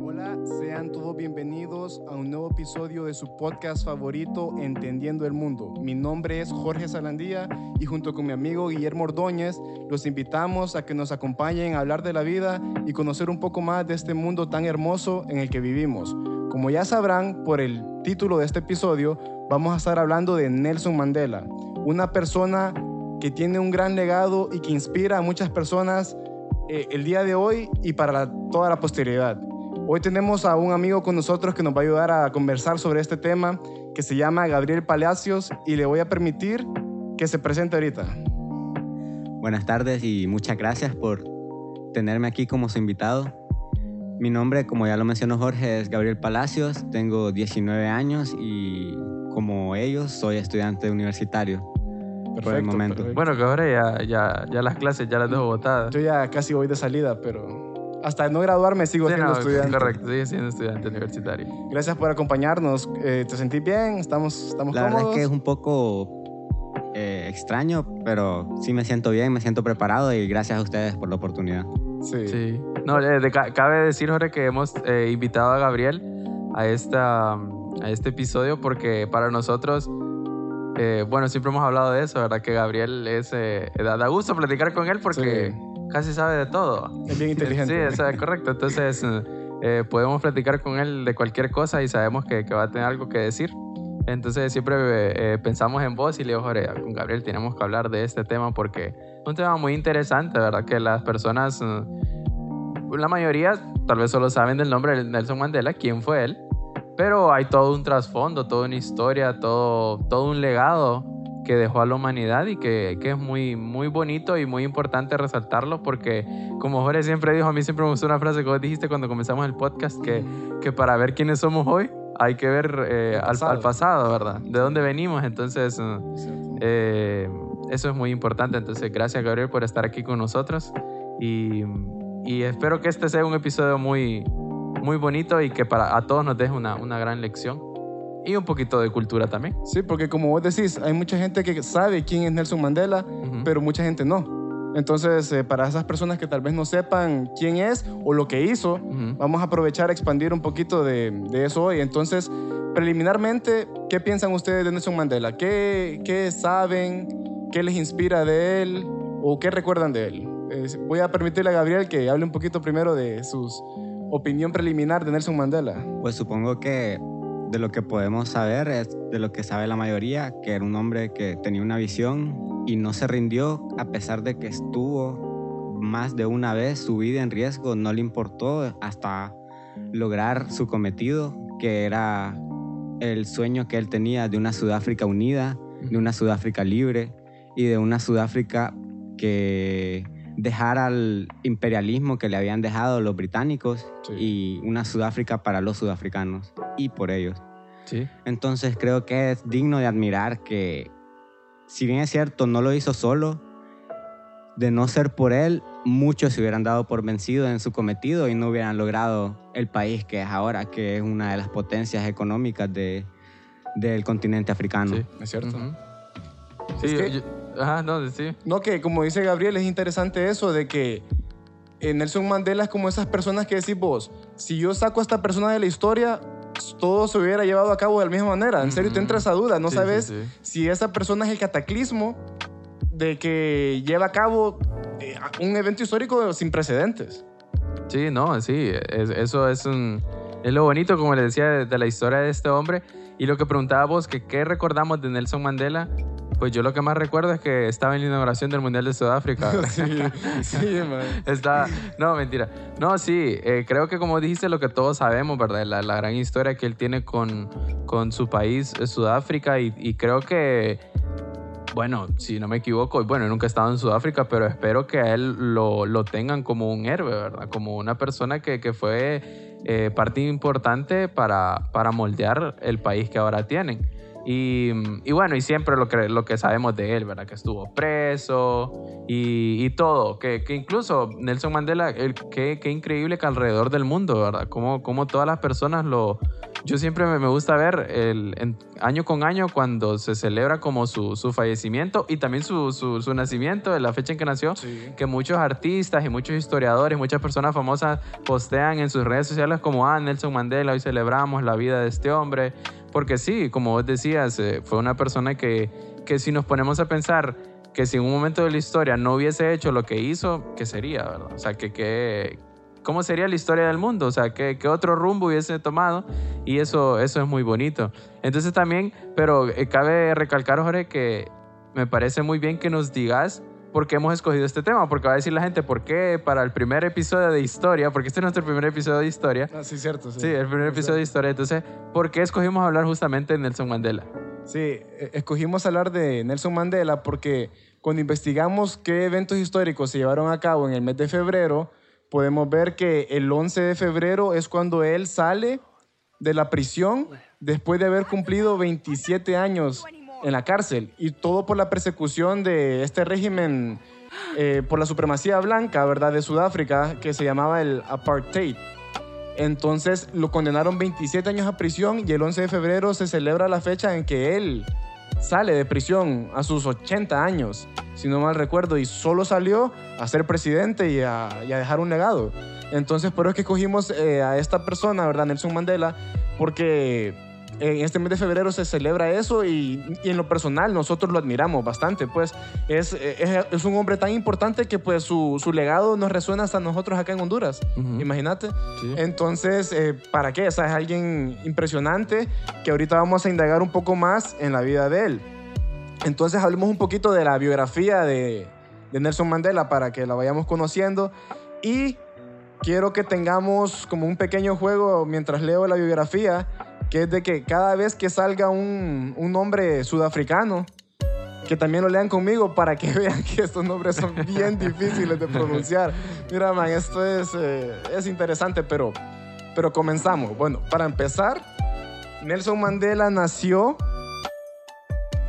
Hola, sean todos bienvenidos a un nuevo episodio de su podcast favorito, Entendiendo el Mundo. Mi nombre es Jorge Salandía y junto con mi amigo Guillermo Ordóñez los invitamos a que nos acompañen a hablar de la vida y conocer un poco más de este mundo tan hermoso en el que vivimos. Como ya sabrán por el título de este episodio, vamos a estar hablando de Nelson Mandela, una persona que tiene un gran legado y que inspira a muchas personas eh, el día de hoy y para toda la posteridad. Hoy tenemos a un amigo con nosotros que nos va a ayudar a conversar sobre este tema, que se llama Gabriel Palacios, y le voy a permitir que se presente ahorita. Buenas tardes y muchas gracias por tenerme aquí como su invitado. Mi nombre, como ya lo mencionó Jorge, es Gabriel Palacios, tengo 19 años y como ellos soy estudiante universitario. por el momento. perfecto. Bueno, que ahora ya, ya, ya las clases ya las dejo botadas. Yo ya casi voy de salida, pero hasta no graduarme sigo Sí, siendo no, estudiante. Correcto, sigue siendo estudiante universitario. Gracias por acompañarnos. Eh, ¿Te sentís bien? ¿Estamos, estamos La verdad es cómodos? que es un poco eh, extraño, pero sí me siento bien, me siento preparado y gracias a ustedes por la oportunidad. Sí. Sí. No, eh, de- cabe decir, Jorge, que hemos eh, invitado a Gabriel a, esta, a este episodio porque para nosotros, eh, bueno, siempre hemos hablado de eso, ¿verdad? Que Gabriel es, eh, da, da gusto platicar con él porque casi sabe de todo. Es bien inteligente. Sí, eso es correcto. Entonces, podemos platicar con él de cualquier cosa y sabemos que, que va a tener algo que decir. Entonces, siempre eh, pensamos en vos y le digo, Jorge, con Gabriel tenemos que hablar de este tema porque es un tema muy interesante, ¿verdad? Que las personas, eh, la mayoría, tal vez solo saben del nombre de Nelson Mandela, quién fue él, pero hay todo un trasfondo, toda una historia, todo, todo un legado que dejó a la humanidad y que, que es muy, muy bonito y muy importante resaltarlo porque, como Jorge siempre dijo, a mí siempre me gustó una frase que vos dijiste cuando comenzamos el podcast, que, que para ver quiénes somos hoy hay que ver eh, al, pasado. al pasado, ¿verdad? De dónde venimos, entonces... eh, eh, eso es muy importante. Entonces, gracias Gabriel por estar aquí con nosotros. Y, y espero que este sea un episodio muy, muy bonito y que para a todos nos deje una, una gran lección. Y un poquito de cultura también. Sí, porque como vos decís, hay mucha gente que sabe quién es Nelson Mandela, Ujú. pero mucha gente no. Entonces, eh, para esas personas que tal vez no sepan quién es o lo que hizo, Ujú. vamos a aprovechar a expandir un poquito de, de eso hoy. Entonces, preliminarmente, ¿qué piensan ustedes de Nelson Mandela? ¿Qué, qué saben? ¿Qué les inspira de él? ¿O qué recuerdan de él? Eh, voy a permitirle a Gabriel que hable un poquito primero de su opinión preliminar de Nelson Mandela. Pues supongo que de lo que podemos saber es de lo que sabe la mayoría, que era un hombre que tenía una visión y no se rindió a pesar de que estuvo más de una vez su vida en riesgo, no le importó hasta lograr su cometido, que era el sueño que él tenía de una Sudáfrica unida, de una Sudáfrica libre y de una Sudáfrica que dejara el imperialismo que le habían dejado los británicos Sí. y una Sudáfrica para los sudafricanos y por ellos. Sí. Entonces creo que es digno de admirar que, si bien es cierto, no lo hizo solo, de no ser por él, muchos se hubieran dado por vencido en su cometido y no hubieran logrado el país que es ahora, que es una de las potencias económicas de, del continente africano. Sí. ¿Es cierto? Sí, Es que- yo- ajá, no, sí. No, que como dice Gabriel, es interesante eso de que eh, Nelson Mandela es como esas personas que decís vos, si yo saco a esta persona de la historia, todo se hubiera llevado a cabo de la misma manera. En serio, te entra esa duda, no Sí, sabes sí, sí. si esa persona es el cataclismo de que lleva a cabo eh, un evento histórico sin precedentes. Sí, no, sí, es- eso es, un, es lo bonito, como les decía, de, de la historia de este hombre. Y lo que preguntaba vos, que qué recordamos de Nelson Mandela, pues yo lo que más recuerdo es que estaba en la inauguración del Mundial de Sudáfrica. sí, sí, man. Está, no, mentira. No, sí, eh, creo que como dijiste lo que todos sabemos, ¿verdad? La, la gran historia que él tiene con, con su país, eh, Sudáfrica, y, y creo que, bueno, si no me equivoco, bueno, nunca he estado en Sudáfrica, pero espero que a él lo, lo tengan como un héroe, ¿verdad? Como una persona que, que fue eh, parte importante para, para moldear el país que ahora tienen. Y, y bueno, y siempre lo que, lo que sabemos de él, ¿verdad? Que estuvo preso y, y todo. Que, que incluso Nelson Mandela, el, qué, qué increíble que alrededor del mundo, ¿verdad? Como, como todas las personas lo, yo siempre me, me gusta ver el, en- año con año cuando se celebra como su, su fallecimiento y también su, su, su nacimiento, la fecha en que nació, Sí. que muchos artistas y muchos historiadores, muchas personas famosas postean en sus redes sociales como, ah, Nelson Mandela, hoy celebramos la vida de este hombre. Porque sí, como vos decías, eh, fue una persona que, que si nos ponemos a pensar que si en un momento de la historia no hubiese hecho lo que hizo, ¿qué sería, verdad? O sea, que, que, ¿cómo sería la historia del mundo? O sea, ¿qué, qué otro rumbo hubiese tomado? Y eso, eso es muy bonito. Entonces también, pero eh, cabe recalcar, Jorge, que me parece muy bien que nos digas por qué hemos escogido este tema, porque va a decir la gente, ¿por qué para el primer episodio de historia? Porque este es nuestro primer episodio de historia. Ah, sí, cierto. Sí, Sí, el primer episodio de historia. Entonces, ¿por qué escogimos hablar justamente de Nelson Mandela? Sí, eh, escogimos hablar de Nelson Mandela porque cuando investigamos qué eventos históricos se llevaron a cabo en el mes de febrero, podemos ver que el 11 de febrero es cuando él sale de la prisión después de haber cumplido 27 años en la cárcel y todo por la persecución de este régimen eh, por la supremacía blanca, ¿verdad?, de Sudáfrica que se llamaba el apartheid. Entonces lo condenaron 27 años a prisión y el 11 de febrero se celebra la fecha en que él sale de prisión a sus 80 años, si no mal recuerdo, y solo salió a ser presidente y a, y a dejar un legado. Entonces por eso es que escogimos eh, a esta persona, ¿verdad? Nelson Mandela, porque en este mes de febrero se celebra eso y, y en lo personal nosotros lo admiramos bastante, pues es, es, es un hombre tan importante que pues su, su legado nos resuena hasta nosotros acá en Honduras, Ujú. imagínate. Sí. Entonces, eh, ¿para qué? O sea, es alguien impresionante que ahorita vamos a indagar un poco más en la vida de él. Entonces, hablemos un poquito de la biografía de, de Nelson Mandela para que la vayamos conociendo. Y quiero que tengamos como un pequeño juego mientras leo la biografía, que es de que cada vez que salga un, un nombre sudafricano, que también lo lean conmigo para que vean que estos nombres son bien difíciles de pronunciar. Mira, man, esto es, eh, es interesante, pero, pero comenzamos. Bueno, para empezar, Nelson Mandela nació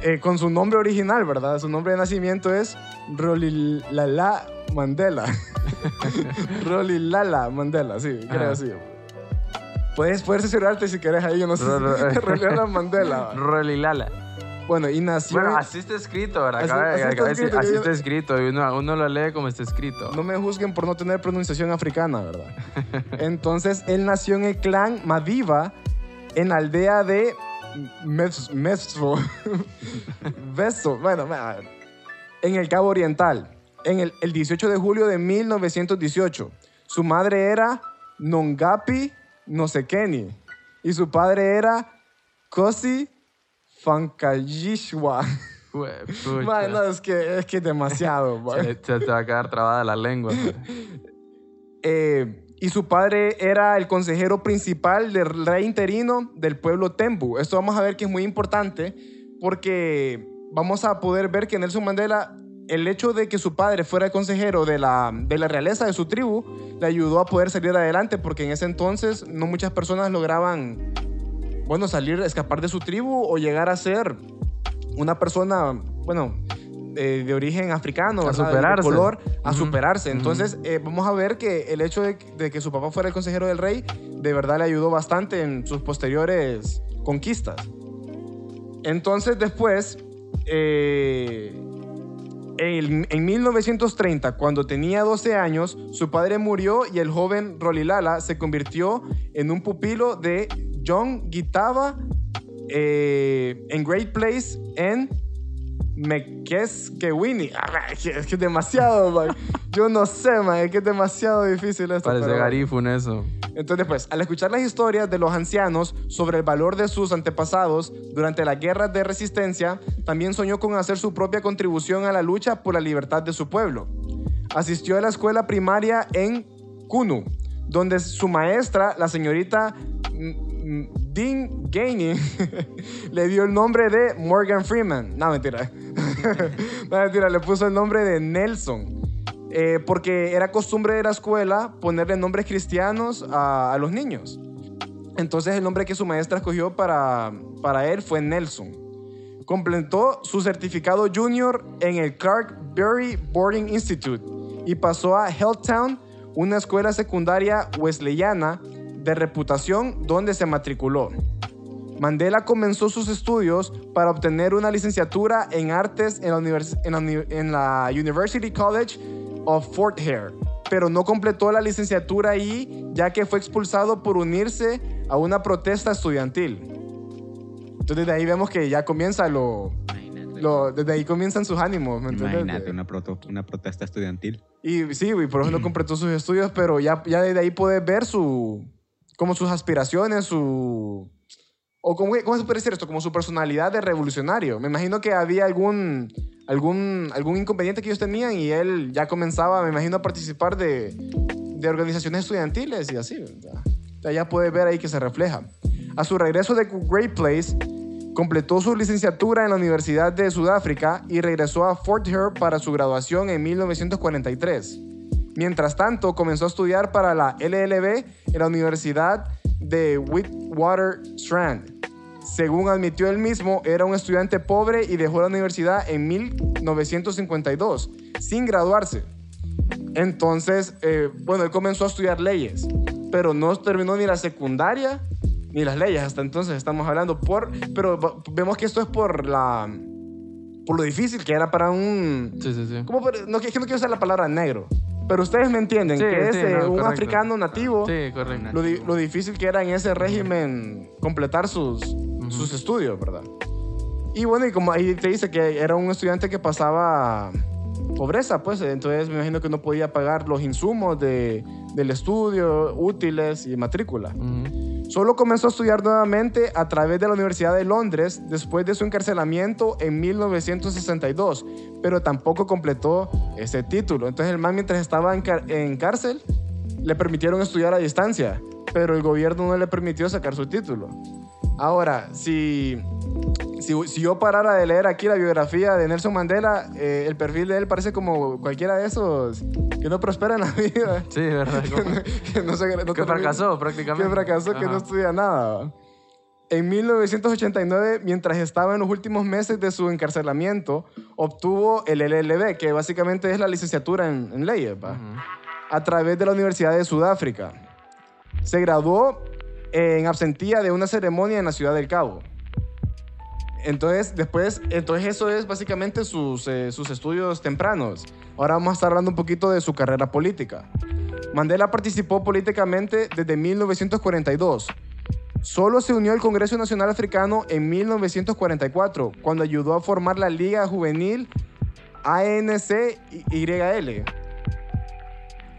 eh, con su nombre original, ¿verdad? Su nombre de nacimiento es Rolilala Mandela. Rolilala Mandela, sí, creo así. Puedes, puedes asegurarte si querés ahí, yo no sé. Rolilala Mandela. Rolilala. Bueno, y nació... Bueno, así está escrito, ¿verdad? Así- así está escrito, así yo- está escrito. Y uno, uno lo lee como está escrito. No me juzguen por no tener pronunciación africana, ¿verdad? Entonces, él nació en el clan Madiba, en la aldea de Mes- Mesfo. Beso, bueno, en el Cabo Oriental, en el, el 18 de julio de 1918. Su madre era Nongapi Nosekeni y su padre era Kosi pucha. Man, no, es que es que demasiado. se te va a quedar trabada la lengua. Eh, y su padre era el consejero principal del rey interino del pueblo Tembu. Esto vamos a ver que es muy importante porque vamos a poder ver que Nelson Mandela, el hecho de que su padre fuera el consejero de la, de la realeza de su tribu, le ayudó a poder salir adelante porque en ese entonces no muchas personas lograban, bueno, salir, escapar de su tribu o llegar a ser una persona, bueno, eh, de origen africano, A ¿verdad? de superarse. color, a superarse. Entonces, eh, vamos a ver que el hecho de, de que su papá fuera el consejero del rey, de verdad le ayudó bastante en sus posteriores conquistas. Entonces, después, eh, en, en 1930, cuando tenía 12 años, su padre murió y el joven Rolilala se convirtió en un pupilo de John Gitaba eh, en Great Place en Mekeskewini. Ah, Es que es que es demasiado, man. Yo no sé, man. Es que es demasiado difícil esto. Parece pero- Garifun eso. entonces, pues, al escuchar las historias de los ancianos sobre el valor de sus antepasados durante las guerras de resistencia, también soñó con hacer su propia contribución a la lucha por la libertad de su pueblo. Asistió a la escuela primaria en Kunu, donde su maestra, la señorita Dean Gainey, le dio el nombre de Morgan Freeman. No, mentira. no, mentira, le puso el nombre de Nelson. Eh, porque era costumbre de la escuela ponerle nombres cristianos a, los niños. Entonces el nombre que su maestra escogió para, para él fue Nelson. Completó su certificado junior en el Clark Berry Boarding Institute y pasó a Helltown, una escuela secundaria wesleyana de reputación donde se matriculó. Mandela comenzó sus estudios para obtener una licenciatura en artes en la, univers- en la uni- en la University College of Fort Hare, pero no completó la licenciatura ahí ya que fue expulsado por unirse a una protesta estudiantil. Entonces de ahí vemos que ya comienza lo... lo- desde ahí comienzan sus ánimos, ¿me entiendes? Imagínate una, proto- una protesta estudiantil. Y sí, güey, por eso no completó sus estudios, pero ya, ya desde ahí puedes ver su, como sus aspiraciones, su... O cómo, cómo se puede decir esto, como su personalidad de revolucionario. Me imagino que había algún, algún, algún inconveniente que ellos tenían y él ya comenzaba, me imagino, a participar de, de organizaciones estudiantiles y así. Sea, ya puedes ver ahí que se refleja. A su regreso de Great Place, completó su licenciatura en la Universidad de Sudáfrica y regresó a Fort Hare para su graduación en 1943. Mientras tanto, comenzó a estudiar para la LLB en la Universidad de Witwatersrand. Según admitió él mismo, era un estudiante pobre y dejó la universidad en 1952, sin graduarse. Entonces, eh, bueno, él comenzó a estudiar leyes, pero no terminó ni la secundaria ni las leyes. Hasta entonces estamos hablando por, pero vemos que esto es por la, por lo difícil que era para un, Sí, sí, sí. ¿cómo por- no, es que no quiero usar la palabra negro, pero ustedes me entienden Sí, que es sí, no, un correcto. africano nativo. Sí, correcto. Lo, di- lo difícil que era en ese régimen completar sus, sus estudios, ¿verdad? Y bueno, y como ahí te dice que era un estudiante que pasaba pobreza, pues entonces me imagino que no podía pagar los insumos de, del estudio, útiles y matrícula. Solo comenzó a estudiar nuevamente a través de la Universidad de Londres después de su encarcelamiento en 1962, pero tampoco completó ese título. Entonces el man mientras estaba en, en cárcel le permitieron estudiar a distancia, pero el gobierno no le permitió sacar su título. Ahora, si, si, si yo parara de leer aquí la biografía de Nelson Mandela, eh, el perfil de él parece como cualquiera de esos que no prospera en la vida. Sí, ¿verdad? Que no se- no que termina- fracasó prácticamente. que fracasó, que no Ajá. estudia nada. En 1989, mientras estaba en los últimos meses de su encarcelamiento, obtuvo el LLB, que básicamente es la licenciatura en, en leyes, ¿va? Ujú. a través de la Universidad de Sudáfrica. Se graduó en absentía de una ceremonia en la ciudad del Cabo. Entonces, después, entonces eso es básicamente sus, eh, sus estudios tempranos. Ahora vamos a estar hablando un poquito de su carrera política. Mandela participó políticamente desde 1942. Solo se unió al Congreso Nacional Africano en 1944, cuando ayudó a formar la Liga Juvenil ANCYL,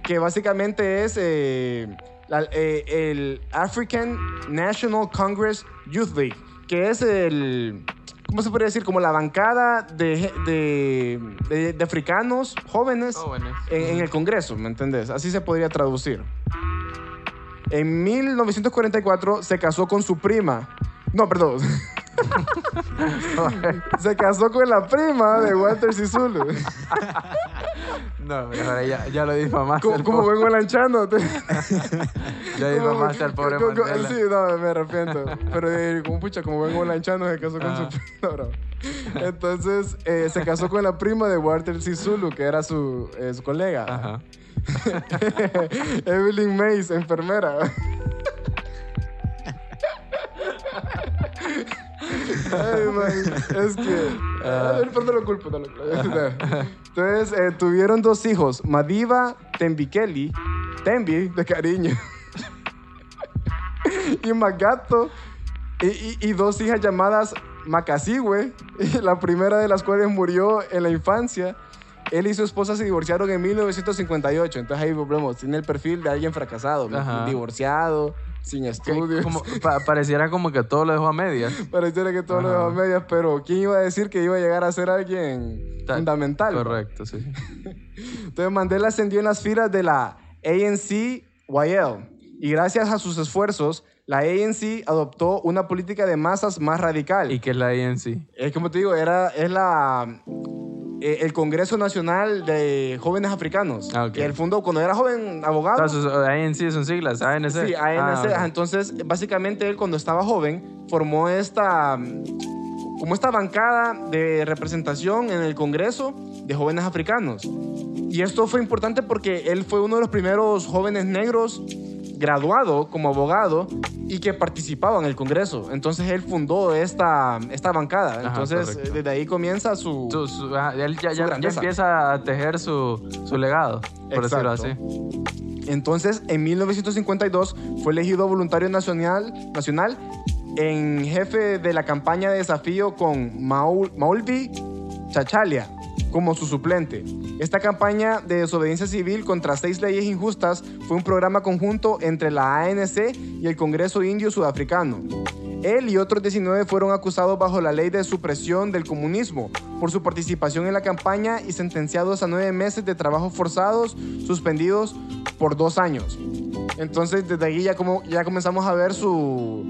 que básicamente es eh, la- eh, el African National Congress Youth League, que es el, ¿cómo se podría decir? Como la bancada de, de, de- de africanos jóvenes Jóvenes. en, en el Congreso, ¿me entendés? Así se podría traducir. En 1944 se casó con su prima. No, perdón. se casó con la prima de Walter Sisulu. No, mejor ya, ya lo difamaste. como pobre- vengo lanchando. Ya difamaste al pobre Mandela. Sí, no, me arrepiento. Pero eh, como pucha, como vengo lanchando, se casó con su Ah. prima. No, bro. Entonces, eh, se casó con la prima de Walter Sisulu, que era su, eh, su colega. Ajá. Evelyn Mays, enfermera. Ay, man, es que. Pero no lo culpo, no lo culpo. Entonces, eh, tuvieron dos hijos: Madiba Tembikeli, Tembi, de cariño, y Magato, y, y- y dos hijas llamadas Macasiwe, la primera de las cuales murió en la infancia. Él y su esposa se divorciaron en 1958. Entonces ahí volvemos. Tiene el perfil de alguien fracasado, Ajá. divorciado, sin estudios. como- pa- pareciera como que todo lo dejó a medias. Pareciera que todo lo Ajá. dejó a medias, pero ¿quién iba a decir que iba a llegar a ser alguien Ta- fundamental? Correcto, sí. Entonces Mandela ascendió en las filas de la ANC-YL y gracias a sus esfuerzos, la ANC adoptó una política de masas más radical. ¿Y qué es la ANC? Es como te digo, era, es la, eh, el Congreso Nacional de Jóvenes Africanos. Ah, ok. Que él fundó cuando era joven abogado. Entonces, ANC son siglas, ANC. Sí, ANC. Ah, ok. Ajá, Entonces, básicamente él cuando estaba joven formó esta, como esta bancada de representación en el Congreso de jóvenes africanos. Y esto fue importante porque él fue uno de los primeros jóvenes negros graduado como abogado y que participaba en el Congreso. Entonces él fundó esta, esta bancada. Ajá, Entonces correcto. desde ahí comienza su... Su- su- él ya, Su ya- empieza a tejer su, su legado, por decirlo así. Entonces, en 1952 fue elegido voluntario nacional, nacional en jefe de la campaña de desafío con Maul- Maulvi Chachalia como su suplente. Esta campaña de desobediencia civil contra seis leyes injustas fue un programa conjunto entre la ANC y el Congreso Indio Sudafricano. Él y otros 19 fueron acusados bajo la ley de supresión del comunismo por su participación en la campaña y sentenciados a nueve meses de trabajos forzados, suspendidos por dos años. Entonces, desde ahí ya, como, ya comenzamos a ver su...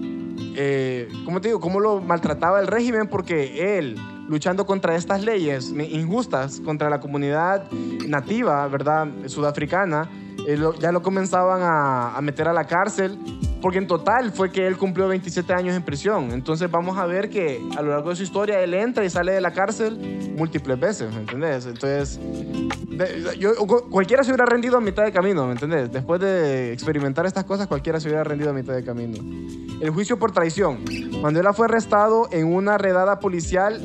Eh, ¿Cómo te digo? Cómo lo maltrataba el régimen porque él, luchando contra estas leyes injustas, contra la comunidad nativa, ¿verdad? Sudafricana, eh, lo- ya lo comenzaban a, meter a la cárcel porque en total fue que él cumplió 27 años en prisión. Entonces vamos a ver que a lo largo de su historia él entra y sale de la cárcel múltiples veces, ¿me entendés? Entonces, yo, cu- cualquiera se hubiera rendido a mitad de camino, ¿me entendés? Después de experimentar estas cosas, cualquiera se hubiera rendido a mitad de camino. El juicio por traición. Mandela fue arrestado en una redada policial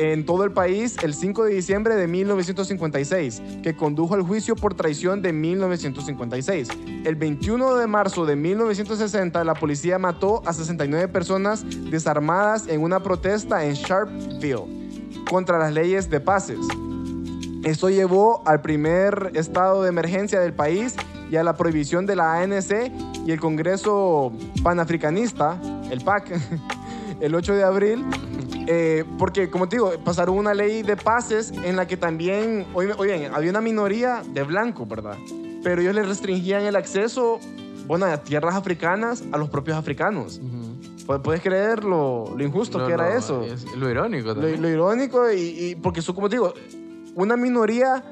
en todo el país el 5 de diciembre de 1956, que condujo al juicio por traición de 1956. El 21 de marzo de 1960, la policía mató a 69 personas desarmadas en una protesta en Sharpeville contra las leyes de pases. Esto llevó al primer estado de emergencia del país y a la prohibición de la ANC y el Congreso Panafricanista, el PAC, el 8 de abril, eh, porque como te digo, pasaron una ley de pases en la que también, oye, había una minoría de blancos, ¿verdad? Pero ellos les restringían el acceso, bueno, a tierras africanas a los propios africanos. Ujú. Pu- ¿Puedes creer lo, lo injusto Lo- que era lo- eso? es lo irónico Lo, también. lo irónico y, y porque son, como te digo, una minoría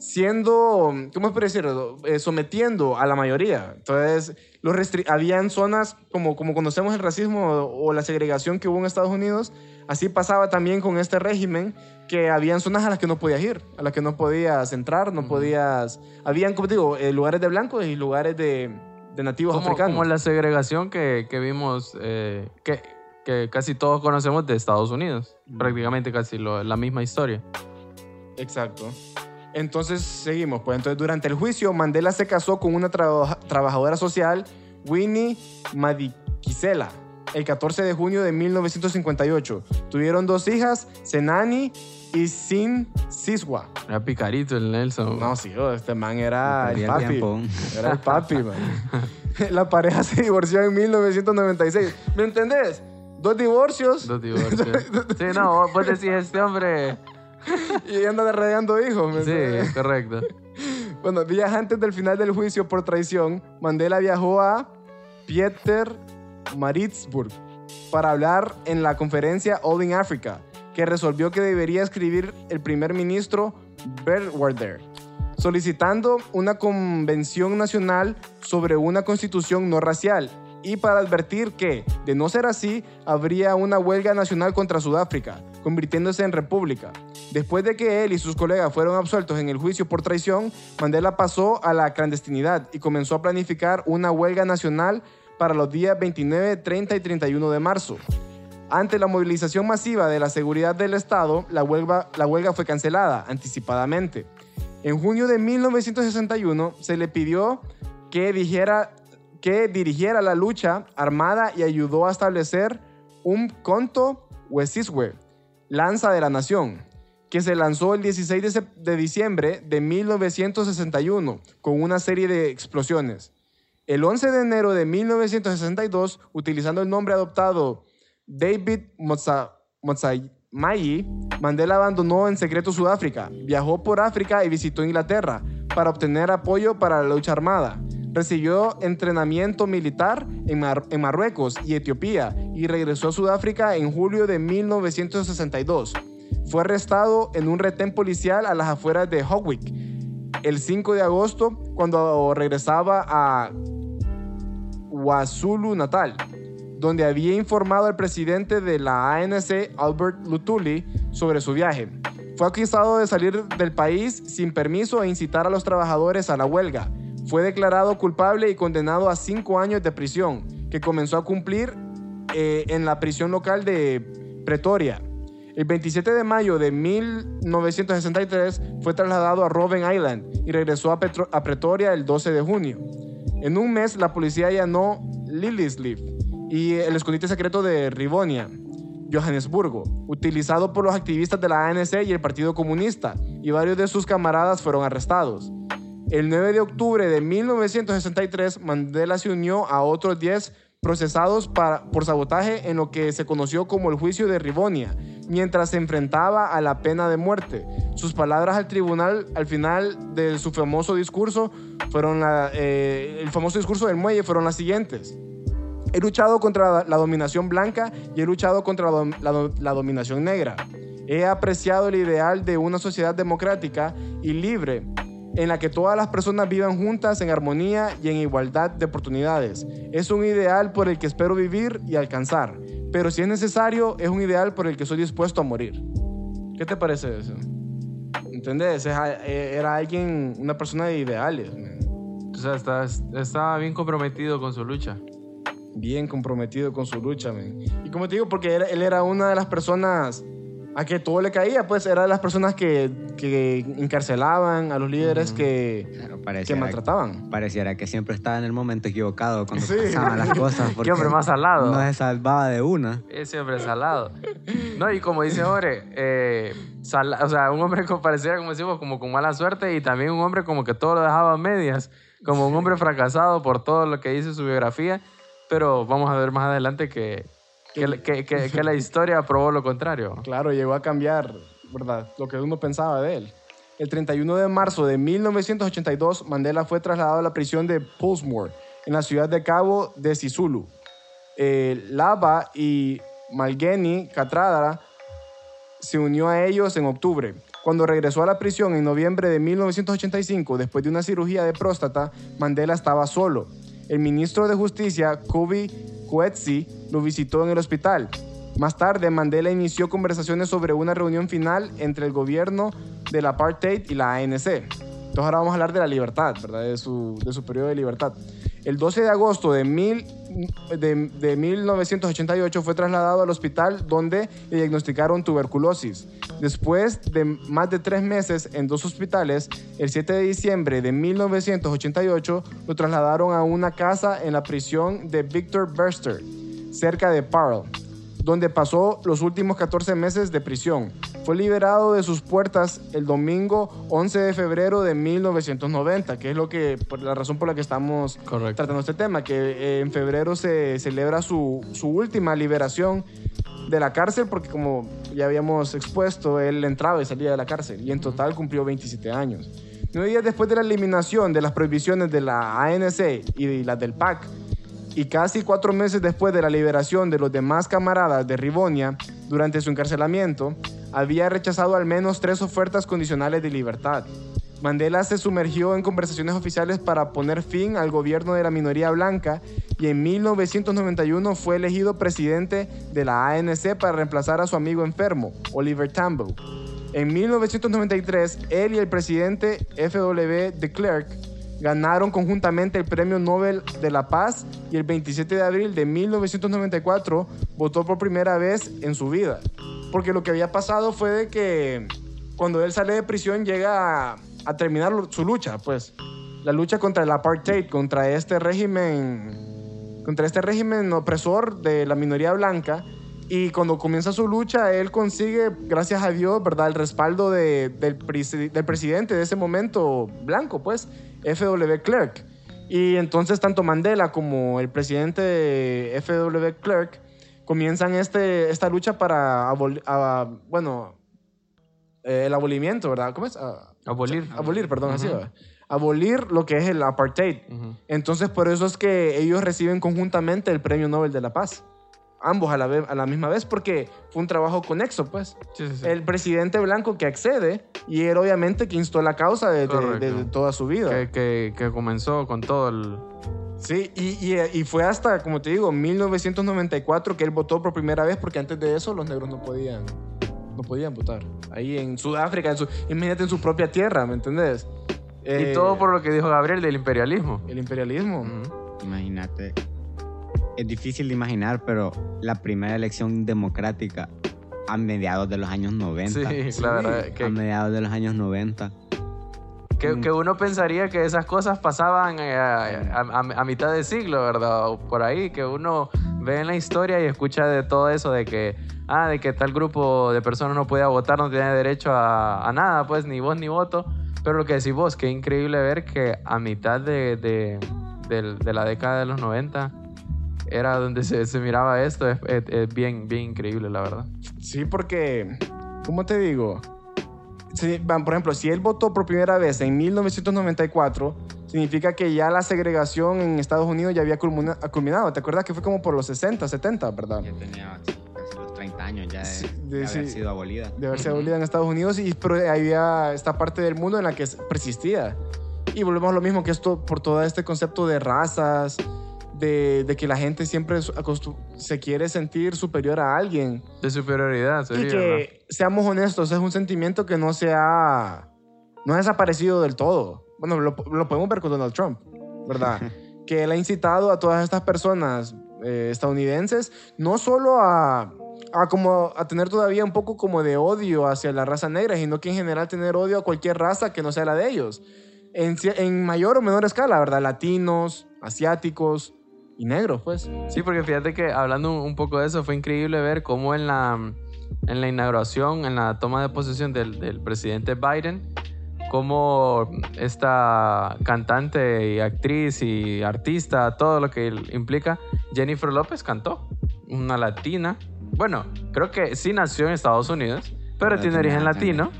siendo, ¿cómo es por decirlo? Eh, sometiendo a la mayoría. Entonces, los habían zonas como, como conocemos el racismo o la segregación que hubo en Estados Unidos, así pasaba también con este régimen, que habían zonas a las que no podías ir, a las que no podías entrar, no podías... Habían, como digo, eh, lugares de blancos y lugares de, de nativos como, africanos. como la segregación que, que vimos, eh, que, que casi todos conocemos de Estados Unidos. Prácticamente casi lo- la misma historia. Exacto. Entonces seguimos. Pues entonces durante el juicio Mandela se casó con una trabaja- trabajadora social, Winnie Madikizela, el 14 de junio de 1958. Tuvieron dos hijas, Senani y Sin Siswa. Era picarito el Nelson. No, sí, oh, este man era el papi. tiempo. Era el papi, man. La pareja se divorció en 1996. ¿Me entendés? Dos divorcios Dos divorcios. sí, no, vos decís, este hombre... y anda rodeando hijos. ¿me Sí, correcto. Bueno, días antes del final del juicio por traición, Mandela viajó a Pieter Maritzburg para hablar en la conferencia All in Africa, que resolvió que debería escribir el primer ministro Berwarder, solicitando una convención nacional sobre una constitución no racial y para advertir que, de no ser así, habría una huelga nacional contra Sudáfrica, convirtiéndose en república. Después de que él y sus colegas fueron absueltos en el juicio por traición, Mandela pasó a la clandestinidad y comenzó a planificar una huelga nacional para los días 29, 30 y 31 de marzo. Ante la movilización masiva de la seguridad del Estado, la huelga, huelga fue cancelada anticipadamente. En junio de 1961 se le pidió que, dijera, que dirigiera la lucha armada y ayudó a establecer un conto Wesiswe, lanza de la nación, que se lanzó el 16 de, diciembre de 1961 con una serie de explosiones. El 11 de enero de 1962, utilizando el nombre adoptado David Motsa- Mandela abandonó en secreto Sudáfrica, viajó por África y visitó Inglaterra para obtener apoyo para la lucha armada. Recibió entrenamiento militar en, Mar- en Marruecos y Etiopía y regresó a Sudáfrica en julio de 1962. Fue arrestado en un retén policial a las afueras de Howick el 5 de agosto cuando regresaba a Wasulu Natal, donde había informado al presidente de la ANC, Albert Lutuli, sobre su viaje. Fue acusado de salir del país sin permiso e incitar a los trabajadores a la huelga. Fue declarado culpable y condenado a cinco años de prisión, que comenzó a cumplir eh, en la prisión local de Pretoria. El 27 de mayo de 1963 fue trasladado a Robben Island y regresó a, Pretoria el 12 de junio. En un mes, la policía allanó Lillisleaf y el escondite secreto de Rivonia, Johannesburgo, utilizado por los activistas de la ANC y el Partido Comunista, y varios de sus camaradas fueron arrestados. El 9 de octubre de 1963, Mandela se unió a otros 10 procesados para- por sabotaje en lo que se conoció como el juicio de Rivonia, mientras se enfrentaba a la pena de muerte. Sus palabras al tribunal al final de su famoso discurso fueron eh, el famoso discurso del muelle fueron las siguientes. He luchado contra la- dominación blanca y he luchado contra la dominación negra. He apreciado el ideal de una sociedad democrática y libre en la que todas las personas vivan juntas en armonía y en igualdad de oportunidades. Es un ideal por el que espero vivir y alcanzar, pero si es necesario, es un ideal por el que soy dispuesto a morir. ¿Qué te parece eso? ¿Entendés? Eh, Era alguien, una persona de ideales, man. O sea, está, está bien comprometido con su lucha. bien comprometido con su lucha, man. Y como te digo, porque él, él era una de las personas a que todo le caía, pues era de las personas que, que encarcelaban a los líderes que, Claro, que pareciera, maltrataban. pareciera que siempre estaba en el momento equivocado cuando Sí. pasaban las cosas. porque Qué hombre más salado. No se salvaba de una. Es siempre salado. No, y como dice Ore, eh, o sea, un hombre que pareciera, como decimos, como con mala suerte y también un hombre como que todo lo dejaba a medias, como un hombre fracasado por todo lo que dice su biografía, pero vamos a ver más adelante que, que, la historia probó lo contrario. Claro, llegó a cambiar, ¿verdad? Lo que uno pensaba de él. El 31 de marzo de 1982, Mandela fue trasladado a la prisión de Pollsmoor, en la ciudad de Cabo de Sisulu. Eh, Lava y Malgeni Katradara se unió a ellos en octubre. Cuando regresó a la prisión en noviembre de 1985, después de una cirugía de próstata, Mandela estaba solo. El ministro de Justicia, Kobe Coetzee, lo visitó en el hospital. Más tarde, Mandela inició conversaciones sobre una reunión final entre el gobierno del apartheid y la ANC. Entonces ahora vamos a hablar de la libertad, ¿verdad? De su, de su periodo de libertad. El 12 de agosto de, mil, de, de 1988 fue trasladado al hospital donde le diagnosticaron tuberculosis. Después de más de tres meses en dos hospitales, el 7 de diciembre de 1988 lo trasladaron a una casa en la prisión de Victor Verster, cerca de Parle donde pasó los últimos 14 meses de prisión. Fue liberado de sus puertas el domingo 11 de febrero de 1990, que es lo que, por la razón por la que estamos Correcto. tratando este tema, que eh, en febrero se celebra su, su última liberación de la cárcel, porque como ya habíamos expuesto, él entraba y salía de la cárcel, y en total cumplió 27 años. Nueve días después de la eliminación de las prohibiciones de la ANC y de las del PAC, y casi cuatro meses después de la liberación de los demás camaradas de Rivonia durante su encarcelamiento, había rechazado al menos tres ofertas condicionales de libertad. Mandela se sumergió en conversaciones oficiales para poner fin al gobierno de la minoría blanca y en 1991 fue elegido presidente de la ANC para reemplazar a su amigo enfermo, Oliver Tambo. En 1993, él y el presidente F.W. de Klerk ganaron conjuntamente el Premio Nobel de la Paz y el 27 de abril de 1994 votó por primera vez en su vida. Porque lo que había pasado fue de que cuando él sale de prisión llega a, terminar su lucha, pues la lucha contra el apartheid, contra este régimen, contra este régimen opresor de la minoría blanca. Y cuando comienza su lucha, él consigue, gracias a Dios, ¿verdad?, el respaldo de- del, presi- del presidente de ese momento blanco, pues, F.W. Clerk. Y entonces tanto Mandela como el presidente F.W. Clerk comienzan este, esta lucha para, abol- a- bueno, eh, el abolimiento, ¿verdad? ¿Cómo es? A- Abolir. abolir, perdón, así va. Abolir lo que es el apartheid. Entonces, por eso es que ellos reciben conjuntamente el Premio Nobel de la Paz. Ambos a la, ve- a la misma vez, porque fue un trabajo conexo, pues. Sí, sí, sí. El presidente blanco que accede y él obviamente que instó la causa de, de- de- de toda su vida. que, que- que comenzó con todo el... Sí, y, y- y fue hasta, como te digo, 1994 que él votó por primera vez, porque antes de eso los negros no podían, no podían votar. Ahí en Sudáfrica, en su, imagínate en su propia tierra, ¿me entendés? Eh, y todo por lo que dijo Gabriel del imperialismo. El imperialismo. Imagínate. Es difícil de imaginar, pero la primera elección democrática a mediados de los años 90. Sí, Sí. la verdad. A Que, mediados de los años 90. que, que uno pensaría que esas cosas pasaban eh, a, a- a mitad de siglo, ¿verdad? O por ahí, que uno ve en la historia y escucha de todo eso, de que, ah, de que tal grupo de personas no podía votar, no tenía derecho a, a nada, pues ni voz ni voto. Pero lo que decís vos, qué increíble ver que a mitad de, de, del- de la década de los 90 era donde se, se miraba esto, es, es- es bien, bien increíble, la verdad. Sí, porque, ¿cómo te digo? Si, van, por ejemplo, si él votó por primera vez en 1994, significa que ya la segregación en Estados Unidos ya había culmina- culminado. ¿Te acuerdas que fue como por los 60, 70, verdad? Ya tenía casi los 30 años ya de, Sí, de de- haber sí. sido abolida. de haberse abolido en Estados Unidos, y, pero había esta parte del mundo en la que persistía. Y volvemos a lo mismo que esto por todo este concepto de razas, de, de que la gente siempre se quiere sentir superior a alguien. De superioridad, Y sería, ¿verdad? que, seamos honestos, es un sentimiento que no se ha, no ha desaparecido del todo. Bueno, lo, lo podemos ver con Donald Trump, ¿verdad? que él ha incitado a todas estas personas eh, estadounidenses no solo a, a, como, a tener todavía un poco como de odio hacia la raza negra, sino que en general tener odio a cualquier raza que no sea la de ellos. En, en mayor o menor escala, ¿verdad? Latinos, asiáticos y negros, pues. Sí, porque fíjate que hablando un- poco de eso, fue increíble ver cómo en la, en la inauguración, en la toma de posesión del, del presidente Biden, cómo esta cantante y actriz y artista, todo lo que implica, Jennifer López cantó, una latina. Bueno, creo que sí nació en Estados Unidos, pero Pero tiene origen latino.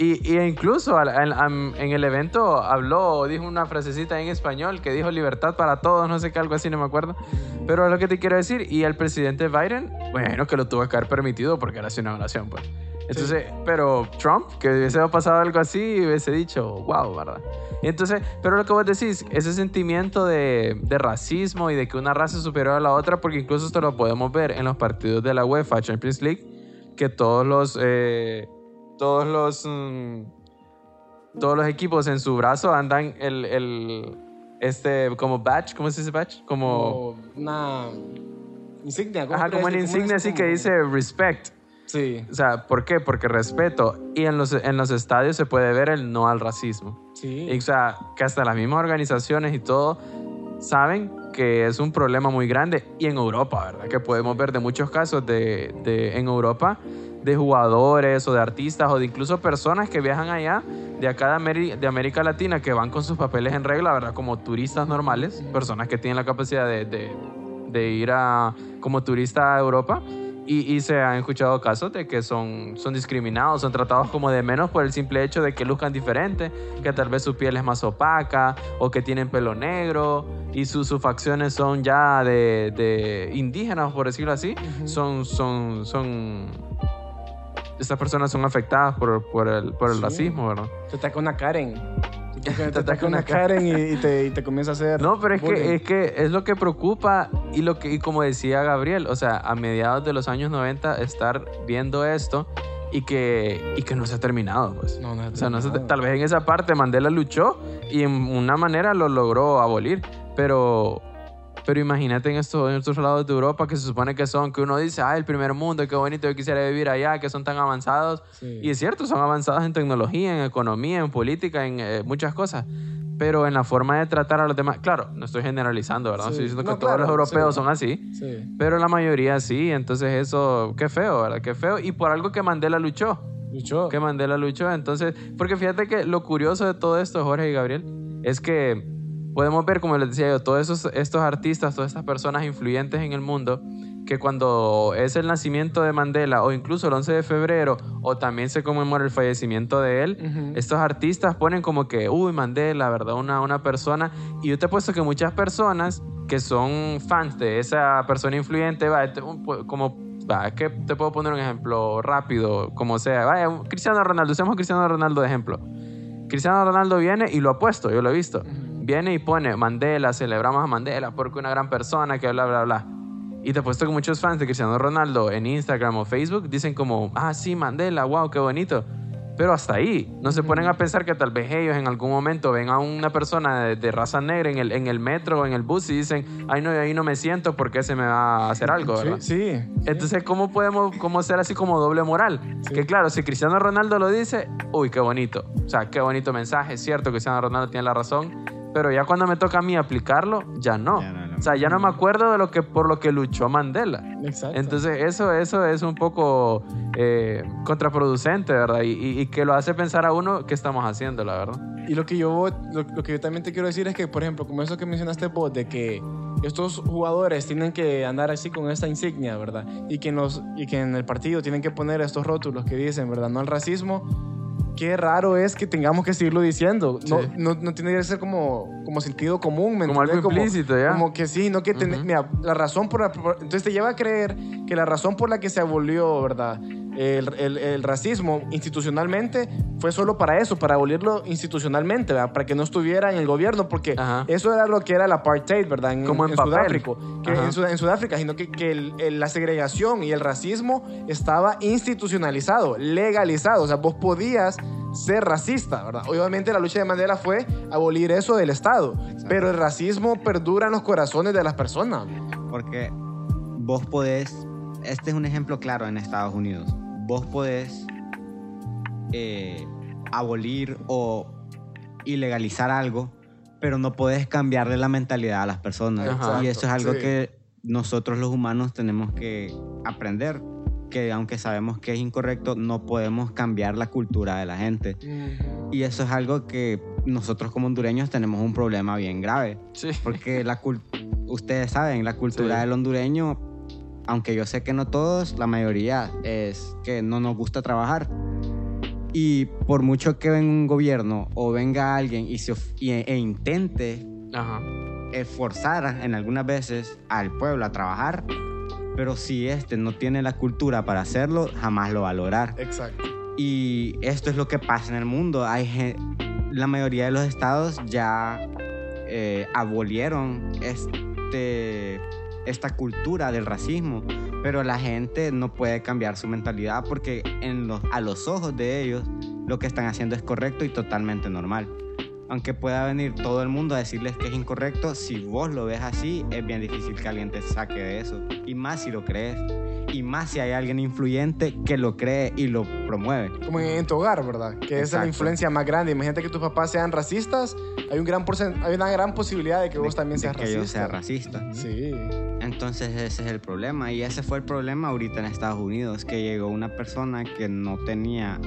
Y, y incluso en el evento habló, dijo una frasecita en español que dijo libertad para todos, no sé qué, algo así, no me acuerdo. Pero es lo que te quiero decir. Y el presidente Biden, bueno, que lo tuvo que haber permitido porque era su inauguración, pues. Entonces, pero Trump, que hubiese pasado algo así, hubiese dicho, wow, ¿verdad? Entonces, pero lo que vos decís, ese sentimiento de, de racismo y de que una raza es superior a la otra, porque incluso esto lo podemos ver en los partidos de la UEFA Champions League, que todos los, eh, todos los, mm, todos los equipos en su brazo andan el, el este, como badge, ¿cómo se dice badge? Como, una insignia. ¿cómo ajá, como una insignia así que dice respect. Sí, O sea, ¿por qué? Porque respeto. Y en los, en los estadios se puede ver el no al racismo. sí. Y, o sea, que hasta las mismas organizaciones y todo saben que es un problema muy grande. Y en Europa, ¿verdad? Que podemos ver de muchos casos de, de- en Europa de jugadores o de artistas o de incluso personas que viajan allá de acá de, Ameri- de América Latina que van con sus papeles en regla, ¿verdad? Como turistas normales, personas que tienen la capacidad de, de- de ir a, como turista a Europa. Y, y se han escuchado casos de que son, son discriminados, son tratados como de menos por el simple hecho de que luzcan diferente, que tal vez su piel es más opaca o que tienen pelo negro y sus sus facciones son ya de, de indígenas, por decirlo así. Son, son, son... Estas personas son afectadas por, por el, por el Sí. racismo, ¿verdad? Te ataca una Karen. Te, te, Te ataca una Karen y, y te, y te comienza a hacer. No, pero es que, es que es lo que preocupa y lo que y como decía Gabriel, o sea, a mediados de los años 90 estar viendo esto y que, y que no se ha terminado, pues. No, no, O sea, no se- no. tal vez en esa parte Mandela luchó y en una manera lo logró abolir, pero, pero imagínate en estos, en estos lados de Europa que se supone que son, que uno dice, ah, el primer mundo, qué bonito, yo quisiera vivir allá, que son tan avanzados. Sí. Y es cierto, son avanzados en tecnología, en economía, en política, en eh, muchas cosas. Pero en la forma de tratar a los demás, claro, no estoy generalizando, ¿verdad? No Sí. estoy diciendo No, que todos claro, los europeos sí. son así, Sí. pero la mayoría sí. Entonces eso, qué feo, ¿verdad? Qué feo. Y por algo que Mandela luchó Luchó. que Mandela luchó. Entonces, porque fíjate que lo curioso de todo esto, Jorge y Gabriel, es que podemos ver, como les decía yo, todos esos, estos artistas, todas estas personas influyentes en el mundo, que cuando es el nacimiento de Mandela o incluso el 11 de febrero o también se conmemora el fallecimiento de él, Ujú. estos artistas ponen como que, uy, Mandela, ¿verdad? Una, una persona. Y yo te he puesto que muchas personas que son fans de esa persona influyente, va, este, un- como, va, que te puedo poner un ejemplo rápido, como sea, vaya, Cristiano Ronaldo, usemos a Cristiano Ronaldo de ejemplo. Cristiano Ronaldo viene y lo ha puesto, yo lo he visto. Ujú. Viene y pone Mandela, celebramos a Mandela porque una gran persona que bla, bla, bla. Y te he puesto que muchos fans de Cristiano Ronaldo en Instagram o Facebook dicen como, ah, sí, Mandela, wow, qué bonito. pero hasta ahí. No se ponen a pensar que tal vez ellos en algún momento ven a una persona de, de raza negra en el, en el metro o en el bus y dicen, ay no, ahí no me siento porque se me va a hacer algo, ¿verdad? Sí, sí. Entonces, ¿cómo podemos cómo ser así como doble moral? Sí. Que claro, si Cristiano Ronaldo lo dice, uy, qué bonito. O sea, qué bonito mensaje, es cierto, Cristiano Ronaldo tiene la razón, pero ya cuando me toca a mí aplicarlo, ya no. Ya no. O sea, ya no me acuerdo de lo que por lo que luchó Mandela. Exacto. Entonces, eso, eso es un poco eh, contraproducente, ¿verdad? Y, y- y que lo hace pensar a uno qué estamos haciendo, la verdad. Y lo que yo lo, lo que yo también te quiero decir es que, por ejemplo, como eso que mencionaste vos, de que estos jugadores tienen que andar así con esta insignia, ¿verdad? Y que, en los, y que en el partido tienen que poner estos rótulos que dicen, ¿verdad? No al racismo. Qué raro es que tengamos que seguirlo diciendo. No, Sí. no, no tiene que ser como, como sentido común, ¿me Como algo entendés? implícito, ¿ya? Como que sí, no que ten- Ujú. mira, la razón por, la- entonces te lleva a creer que la razón por la que se abolió, ¿verdad? El, el- el racismo institucionalmente fue solo para eso, para abolirlo institucionalmente, ¿verdad? Para que no estuviera en el gobierno, porque Ajá. eso era lo que era el apartheid, ¿verdad? En, Como en. Sudáfrica, que en, Sud- en Sudáfrica, sino que, que el- el- la segregación y el racismo estaba institucionalizado, legalizado, o sea, vos podías ser racista, ¿verdad? Obviamente la lucha de Mandela fue abolir eso del Estado, pero el racismo perdura en los corazones de las personas. Porque vos podés, este es un ejemplo claro en Estados Unidos, vos podés eh, abolir o ilegalizar algo, pero no podés cambiarle la mentalidad a las personas. Ajá. y eso es algo Sí. que nosotros los humanos tenemos que aprender, que aunque sabemos que es incorrecto, no podemos cambiar la cultura de la gente. Y eso es algo que nosotros como hondureños tenemos un problema bien grave. Sí. Porque la ustedes saben, la cultura Sí. del hondureño, aunque yo sé que no todos, la mayoría es que no nos gusta trabajar. Y por mucho que venga un gobierno o venga alguien y se y- e, intente Ajá. esforzar en algunas veces al pueblo a trabajar, pero si este no tiene la cultura para hacerlo, jamás lo va a lograr. Exacto. Y esto es lo que pasa en el mundo. Hay la mayoría de los estados ya eh, abolieron este, esta cultura del racismo, pero la gente no puede cambiar su mentalidad porque en los, a los ojos de ellos lo que están haciendo es correcto y totalmente normal. Aunque pueda venir todo el mundo a decirles que es incorrecto, si vos lo ves así, es bien difícil que alguien te saque de eso. Y más si lo crees. Y más si hay alguien influyente que lo cree y lo promueve. Como en, tu hogar, ¿verdad? Que esa es la influencia más grande. Imagínate que tus papás sean racistas, hay, un gran porcent- hay una gran posibilidad de que vos también de seas que racista. yo sea racista. Sí. Entonces ese es el problema. Y ese fue el problema ahorita en Estados Unidos, que llegó una persona que no tenía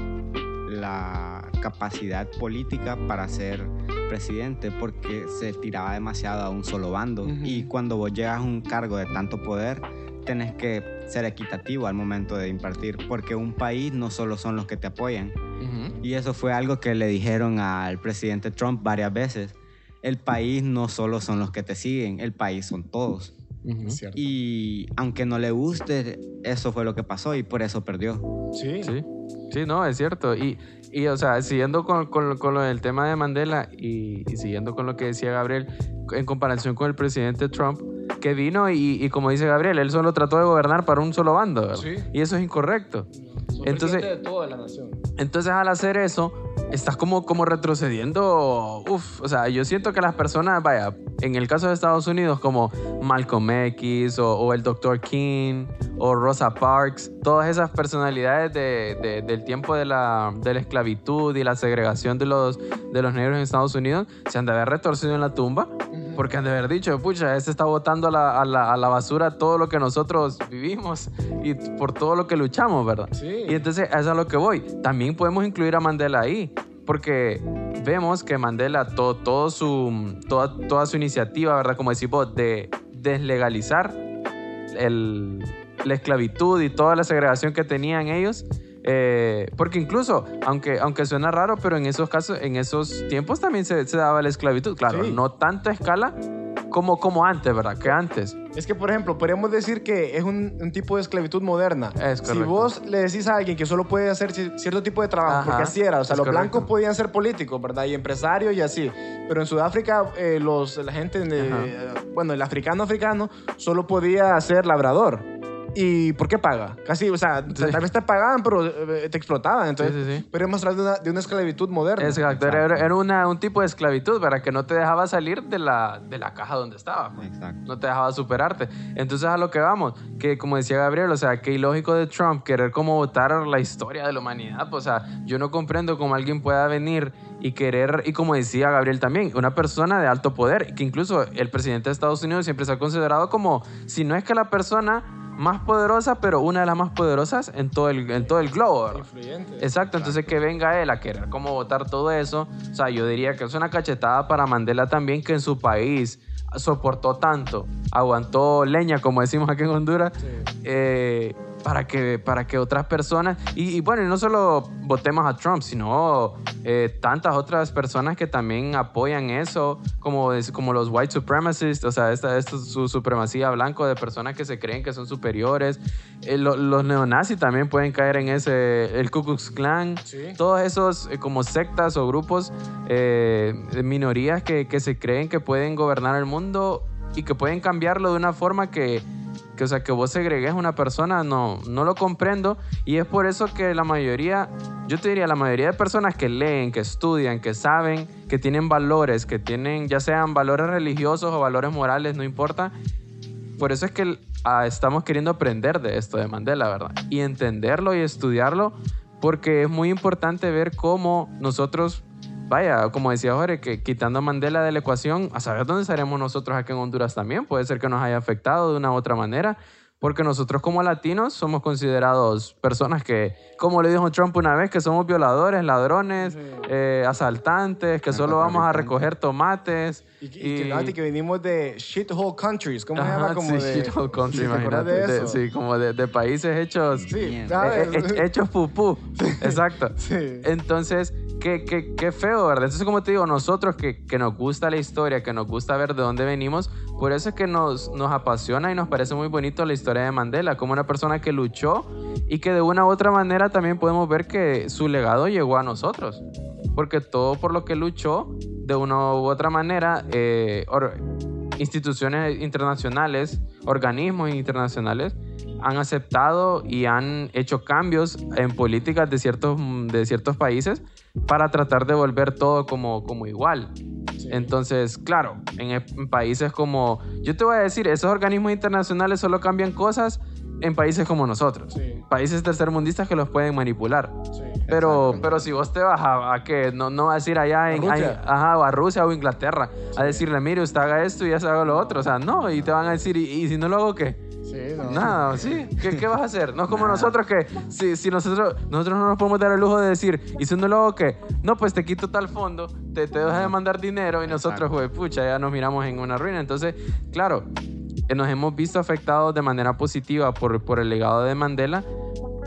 la capacidad política para ser presidente porque se tiraba demasiado a un solo bando. Ujú. Y cuando vos llegas a un cargo de tanto poder, tenés que ser equitativo al momento de impartir, porque un país no solo son los que te apoyan. Ujú. Y eso fue algo que le dijeron al presidente Trump varias veces. El país no solo son los que te siguen, el país son todos. Y aunque no le guste, eso fue lo que pasó y por eso perdió. Sí. Sí, sí, no, es cierto. Y, y o sea, siguiendo con, con, con lo del tema de Mandela y, y siguiendo con lo que decía Gabriel, en comparación con el presidente Trump, que vino y, y como dice Gabriel, él solo trató de gobernar para un solo bando, ¿verdad? Sí. Y eso es incorrecto. Entonces- presidente de toda la nación. Entonces al hacer eso, estás como, como retrocediendo. Uf, o sea, yo siento que las personas, vaya, en el caso de Estados Unidos, como Malcolm X o, o el Dr. King o Rosa Parks, todas esas personalidades de- de- del tiempo de la, de la esclavitud y la segregación de los, de los negros en Estados Unidos, se han de haber retorcido en la tumba. Porque han de haber dicho, pucha, este está botando a la, a la- a la basura todo lo que nosotros vivimos y por todo lo que luchamos, ¿verdad? Sí. Y entonces, eso es a lo que voy. También podemos incluir a Mandela ahí, porque vemos que Mandela, todo, todo su, toda, toda su iniciativa, ¿verdad? Como decís vos, de deslegalizar el- la esclavitud y toda la segregación que tenían ellos. eh, porque incluso, aunque, aunque suena raro, pero en esos casos, en esos tiempos también se, se daba la esclavitud. Claro, Sí. no tanta escala como, como antes, ¿verdad? Que antes. Es que, por ejemplo, podríamos decir que es un, un tipo de esclavitud moderna. Es si vos le decís a alguien que solo puede hacer ci- cierto tipo de trabajo, Ajá, porque así era, o sea, los correcto. blancos podían ser políticos, ¿verdad? Y empresarios y así. Pero en Sudáfrica, eh, los, la gente, Ajá. bueno, el africano africano solo podía ser labrador. ¿Y por qué paga? Casi, o sea, Sí. tal vez te pagaban, pero eh, te explotaban. Entonces, Sí, sí, sí. pero es más hablar de una, de una esclavitud moderna. Exacto, era, era una- un tipo de esclavitud, ¿verdad? Que no te dejaba salir de la, de la caja donde estaba. pues. Exacto. no te dejaba superarte. Entonces a lo que vamos, que como decía Gabriel, o sea, que ilógico de Trump querer como votar la historia de la humanidad, pues, o sea, yo no comprendo cómo alguien pueda venir y querer, y como decía Gabriel también, una persona de alto poder, que incluso el presidente de Estados Unidos siempre se ha considerado como, si no es que la persona más poderosa, pero una de las más poderosas en todo el, en todo el globo. ¿verdad? Influyente. Exacto, entonces que venga él a querer como votar todo eso, o sea, yo diría que es una cachetada para Mandela también que en su país soportó tanto, aguantó leña, como decimos aquí en Honduras, Sí. eh, para, que, para que otras personas, y, y bueno, no solo votemos a Trump, sino eh, tantas otras personas que también apoyan eso, como, es- como los white supremacists, o sea, esta, esta es su supremacía blanco de personas que se creen que son superiores. Eh, lo- los neonazis también pueden caer en ese, el Ku Klux Klan, Sí. todos esos eh, como sectas o grupos de minorías que, que se creen que pueden gobernar el mundo y que pueden cambiarlo de una forma que, que, o sea, que vos segregues a una persona, no, no lo comprendo. Y es por eso que la mayoría, yo te diría, la mayoría de personas que leen, que estudian, que saben, que tienen valores, que tienen, ya sean valores religiosos o valores morales, no importa. Por eso es que ah, estamos queriendo aprender de esto de Mandela, ¿verdad? Y entenderlo y estudiarlo, porque es muy importante ver cómo nosotros, vaya, como decía Jorge, quitando a Mandela de la ecuación, a saber dónde estaremos nosotros aquí en Honduras también. Puede ser que nos haya afectado de una u otra manera, porque nosotros como latinos somos considerados personas que, como le dijo Trump una vez, que somos violadores, ladrones, eh, asaltantes, que solo vamos a recoger tomates. Y, que- y que, fíjate que venimos de shithole countries. ¿Cómo se Ajá, llama? Como sí, de, shithole country, ¿Te acuerdas imagínate. de de- eso? sí, como de, de países hechos, Sí. ¿sabes? eh, eh, hechos pupú. Exacto. Sí. Entonces, qué, qué, qué feo, ¿verdad? Entonces, como te digo, nosotros que, que nos gusta la historia, que nos gusta ver de dónde venimos, por eso es que nos, nos apasiona y nos parece muy bonito la historia de Mandela, como una persona que luchó y que de una u otra manera también podemos ver que su legado llegó a nosotros. Porque todo por lo que luchó, de una u otra manera, eh, instituciones internacionales, organismos internacionales, han aceptado y han hecho cambios en políticas de ciertos, de ciertos países para tratar de volver todo como, como igual. Sí. Entonces, claro, en, e- en países como, yo te voy a decir, esos organismos internacionales solo cambian cosas en países como nosotros, Sí. países tercermundistas que los pueden manipular. Sí. Pero, pero si vos te vas a, a que no, no vas a ir allá en, A ajá, o a Rusia o Inglaterra a decirle, mire, usted haga esto y ya se haga lo otro. O sea, no, y te van a decir, ¿y, y si no lo hago qué? Sí, no. Nada, ¿sí? ¿Qué, qué vas a hacer? No es como Nada. nosotros que, si, si nosotros, nosotros no nos podemos dar el lujo de decir, ¿y si no lo hago qué? No, pues te quito tal fondo, te, te dejas de mandar dinero y nosotros, pues, pucha, ya nos miramos en una ruina. Entonces, claro, eh, nos hemos visto afectados de manera positiva por, por el legado de Mandela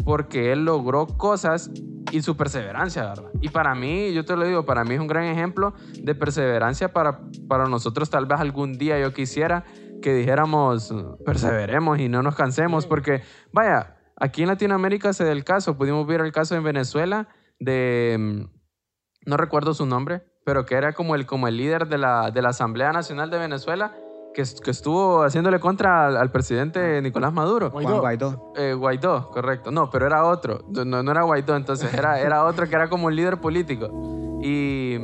porque él logró cosas y su perseverancia, ¿verdad? Y para mí, yo te lo digo, para mí es un gran ejemplo de perseverancia para, para nosotros tal vez algún día yo quisiera que dijéramos, perseveremos y no nos cansemos, porque vaya, aquí en Latinoamérica se da el caso, pudimos ver el caso en Venezuela de, mm, no recuerdo su nombre, pero que era como el, como el líder de la, de la Asamblea Nacional de Venezuela, que, que estuvo haciéndole contra al, al presidente Nicolás Maduro. Guaidó. Guaidó. Eh, Guaidó, correcto. No, pero era otro. No, no era Guaidó, entonces era, era otro que era como un líder político. Y,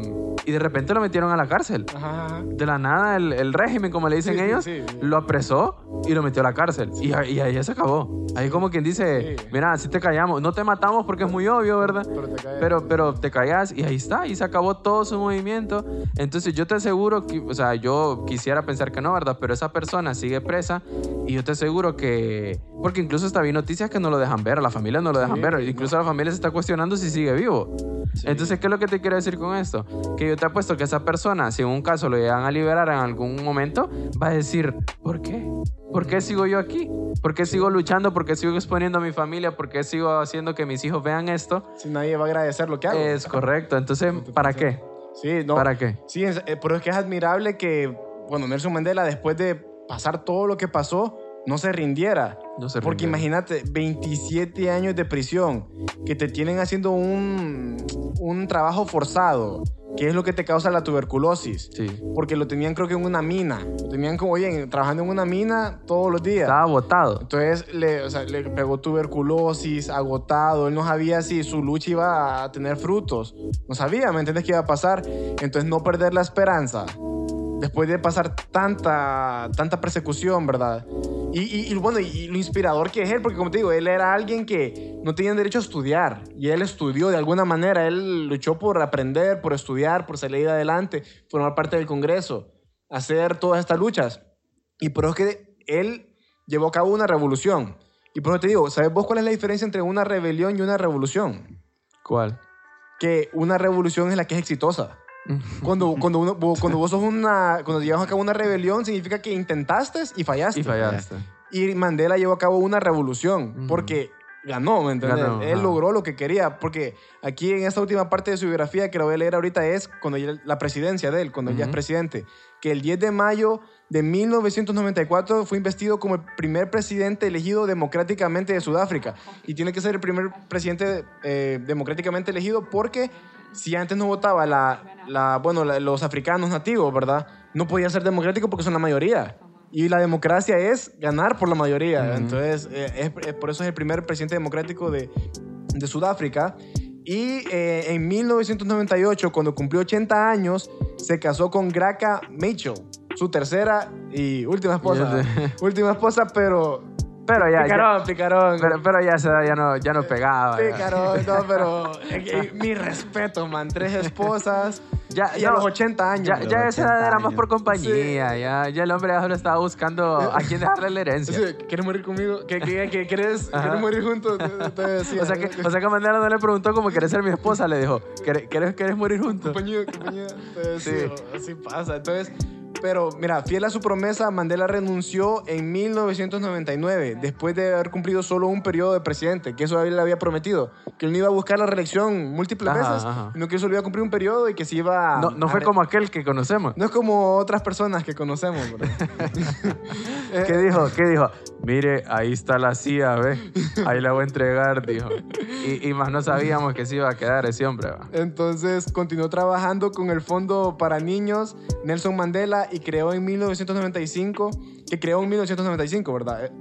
y de repente lo metieron a la cárcel. Ajá, ajá. De la nada, el, el régimen, como le dicen Sí, ellos, sí, sí. lo apresó y lo metió a la cárcel. Y, ahí- y ahí ya se acabó. Ahí como quien dice, mira, si te callamos, no te matamos porque es muy obvio, ¿verdad? Pero te cae. Pero, pero te callas y ahí está, y se acabó todo su movimiento. Entonces yo te aseguro que, o sea, yo quisiera pensar que no, ¿verdad? Pero esa persona sigue presa y yo te aseguro que, porque incluso hasta vi noticias que no lo dejan ver, a la familia no lo dejan ver, incluso la familia se está cuestionando si sigue vivo. Entonces, ¿qué es lo que te quiero decir con esto? Que yo te apuesto que esa persona, si en un caso lo llegan a liberar en algún momento, va a decir, ¿por qué? ¿Por qué sigo yo aquí? ¿Por qué sigo luchando? ¿Por qué sigo exponiendo a mi familia? ¿Por qué sigo haciendo que mis hijos vean esto? Si nadie va a agradecer lo que hago. Es correcto. Entonces, ¿para qué? Sí, no. ¿Para qué? Sí, eh, pero es que es admirable que, bueno, Nelson Mandela, después de pasar todo lo que pasó, no se rindiera. No se Porque imagínate, 27 años de prisión, que te tienen haciendo un, un trabajo forzado, ¿qué es lo que te causa la tuberculosis? Sí. Porque lo tenían creo que en una mina. Lo tenían como, oye, trabajando en una mina todos los días. Estaba botado. Entonces le, o sea, le pegó tuberculosis, agotado. Él no sabía si su lucha iba a tener frutos. No sabía, ¿me entiendes qué iba a pasar? Entonces no perder la esperanza. Después de pasar tanta, tanta persecución, ¿verdad? Y, y- y bueno, y lo inspirador que es él, porque como te digo, él era alguien que no tenía derecho a estudiar. Y él estudió de alguna manera. Él luchó por aprender, por estudiar, por salir adelante, formar parte del Congreso, hacer todas estas luchas. Y por eso es que él llevó a cabo una revolución. Y por eso te digo, ¿sabes vos cuál es la diferencia entre una rebelión y una revolución? ¿Cuál? Que una revolución es la que es exitosa. Cuando, cuando, uno, vos- cuando vos sos una, cuando llevas a cabo una rebelión, significa que intentaste y fallaste. Y fallaste. Y Mandela llevó a cabo una revolución porque ganó, ¿me entiendes? Ganó, Él ajá. logró lo que quería. Porque aquí en esta última parte de su biografía que la voy a leer ahorita es cuando ya- la presidencia de él, cuando ya es presidente. Que el 10 de mayo de 1994 fue investido como el primer presidente elegido democráticamente de Sudáfrica. Y tiene que ser el primer presidente eh, democráticamente elegido porque si antes no votaba la, la, bueno, la- los africanos nativos, ¿verdad? No podía ser democrático porque son la mayoría. Y la democracia es ganar por la mayoría. Entonces, eh, es- es- por eso es el primer presidente democrático de, de Sudáfrica. Y eh, en 1998, cuando cumplió 80 años, se casó con Graca Mitchell, su tercera y última esposa. última esposa, pero... Pero ya, ya- picarón, picarón. pero, pero ya, se, ya, no, ya no pegaba. ya. Picarón, no, pero eh, eh, mi respeto, man. Tres esposas Ya, y ya- a los 80 años. Ya, ya esa 80 edad era más por compañía. Ya, ya el hombre ya solo estaba buscando a quién dejarle la herencia. Sí, ¿Quieres morir conmigo? ¿Qué, qué, qué- quieres. ¿Quieres morir juntos? Te- te decía. O sea, que, o sea que Mandela no le preguntó como querés ser mi esposa, le dijo, ¿querés, querés, querés morir juntos? compañía, compañía. te decía, Sí. Así pasa. Entonces, pero mira, fiel a su promesa, Mandela renunció en 1999, después de haber cumplido solo un periodo de presidente, que eso él le había prometido, que él no iba a buscar la reelección múltiples Ajá, veces, ajá. sino que solo iba a cumplir un periodo y que se iba No, no a fue como aquel que conocemos. No es como otras personas que conocemos, bro. ¿Qué dijo? ¿Qué dijo? Mire, ahí está la CIA, ¿ve? Ahí la voy a entregar, dijo. Y, y más no sabíamos que se iba a quedar ese hombre, ¿va? Entonces continuó trabajando con el Fondo para Niños Nelson Mandela y creó en 1995, que creó en 1995, ¿verdad? Eh,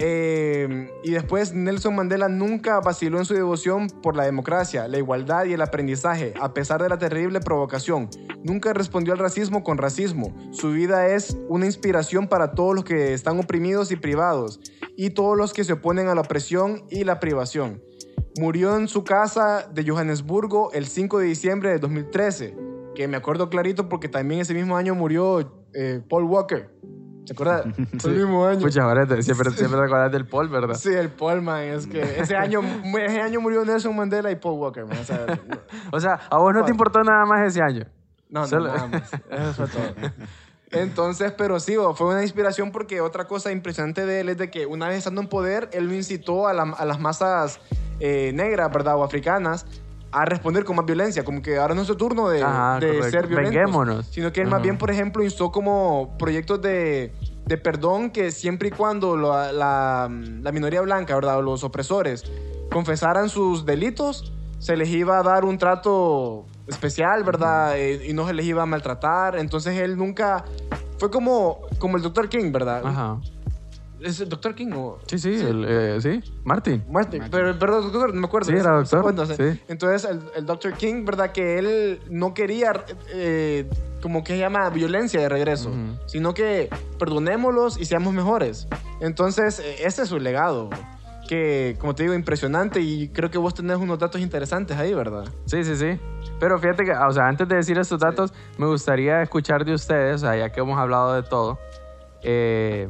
eh, y después Nelson Mandela nunca vaciló en su devoción por la democracia, la igualdad y el aprendizaje, a pesar de la terrible provocación. Nunca respondió al racismo con racismo. Su vida es una inspiración para todos los que están oprimidos y privados, y todos los que se oponen a la opresión y la privación. Murió en su casa de Johannesburgo el 5 de diciembre de 2013, que me acuerdo clarito porque también ese mismo año murió eh, Paul Walker. ¿Se acuerdas? Fue el mismo año. Pucha, ahora te- siempre, siempre te acuerdas del Paul, ¿verdad? Sí, el Paul, man. Es que ese año, ese año murió Nelson Mandela y Paul Walker, man. O sea, O sea, a vos no te importó nada más ese año. no, no, Solo- nada más. Eso fue todo. Entonces, pero sí, fue una inspiración porque otra cosa impresionante de él es de que una vez estando en poder, él lo incitó a, la- a las masas eh, negras, ¿verdad? O africanas a responder con más violencia, como que ahora no es su turno de, Ajá, de ser violentos. Venguémonos. Sino que él más bien, por ejemplo, instó como proyectos de, de perdón que siempre y cuando la, la- la minoría blanca, ¿verdad? O los opresores confesaran sus delitos, se les iba a dar un trato especial, ¿verdad? Eh, y no se les iba a maltratar. Entonces él nunca... Fue como, como el Dr. King, ¿verdad? Ajá. ¿Es el Dr. King o...? Sí, sí, el, eh, sí. Martin. Martin, pero, pero doctor, no me acuerdo. Sí, era doctor, Bueno, sí. sí. Entonces, el, el Dr. King, ¿verdad? Que él no quería, eh, como que se llama, violencia de regreso, Ujú. sino que perdonémoslos y seamos mejores. Entonces, eh, ese es su legado, que, como te digo, impresionante y creo que vos tenés unos datos interesantes ahí, ¿verdad? Sí, sí, sí. Pero fíjate que, o sea, antes de decir estos datos, me gustaría escuchar de ustedes, o sea, ya que hemos hablado de todo, eh,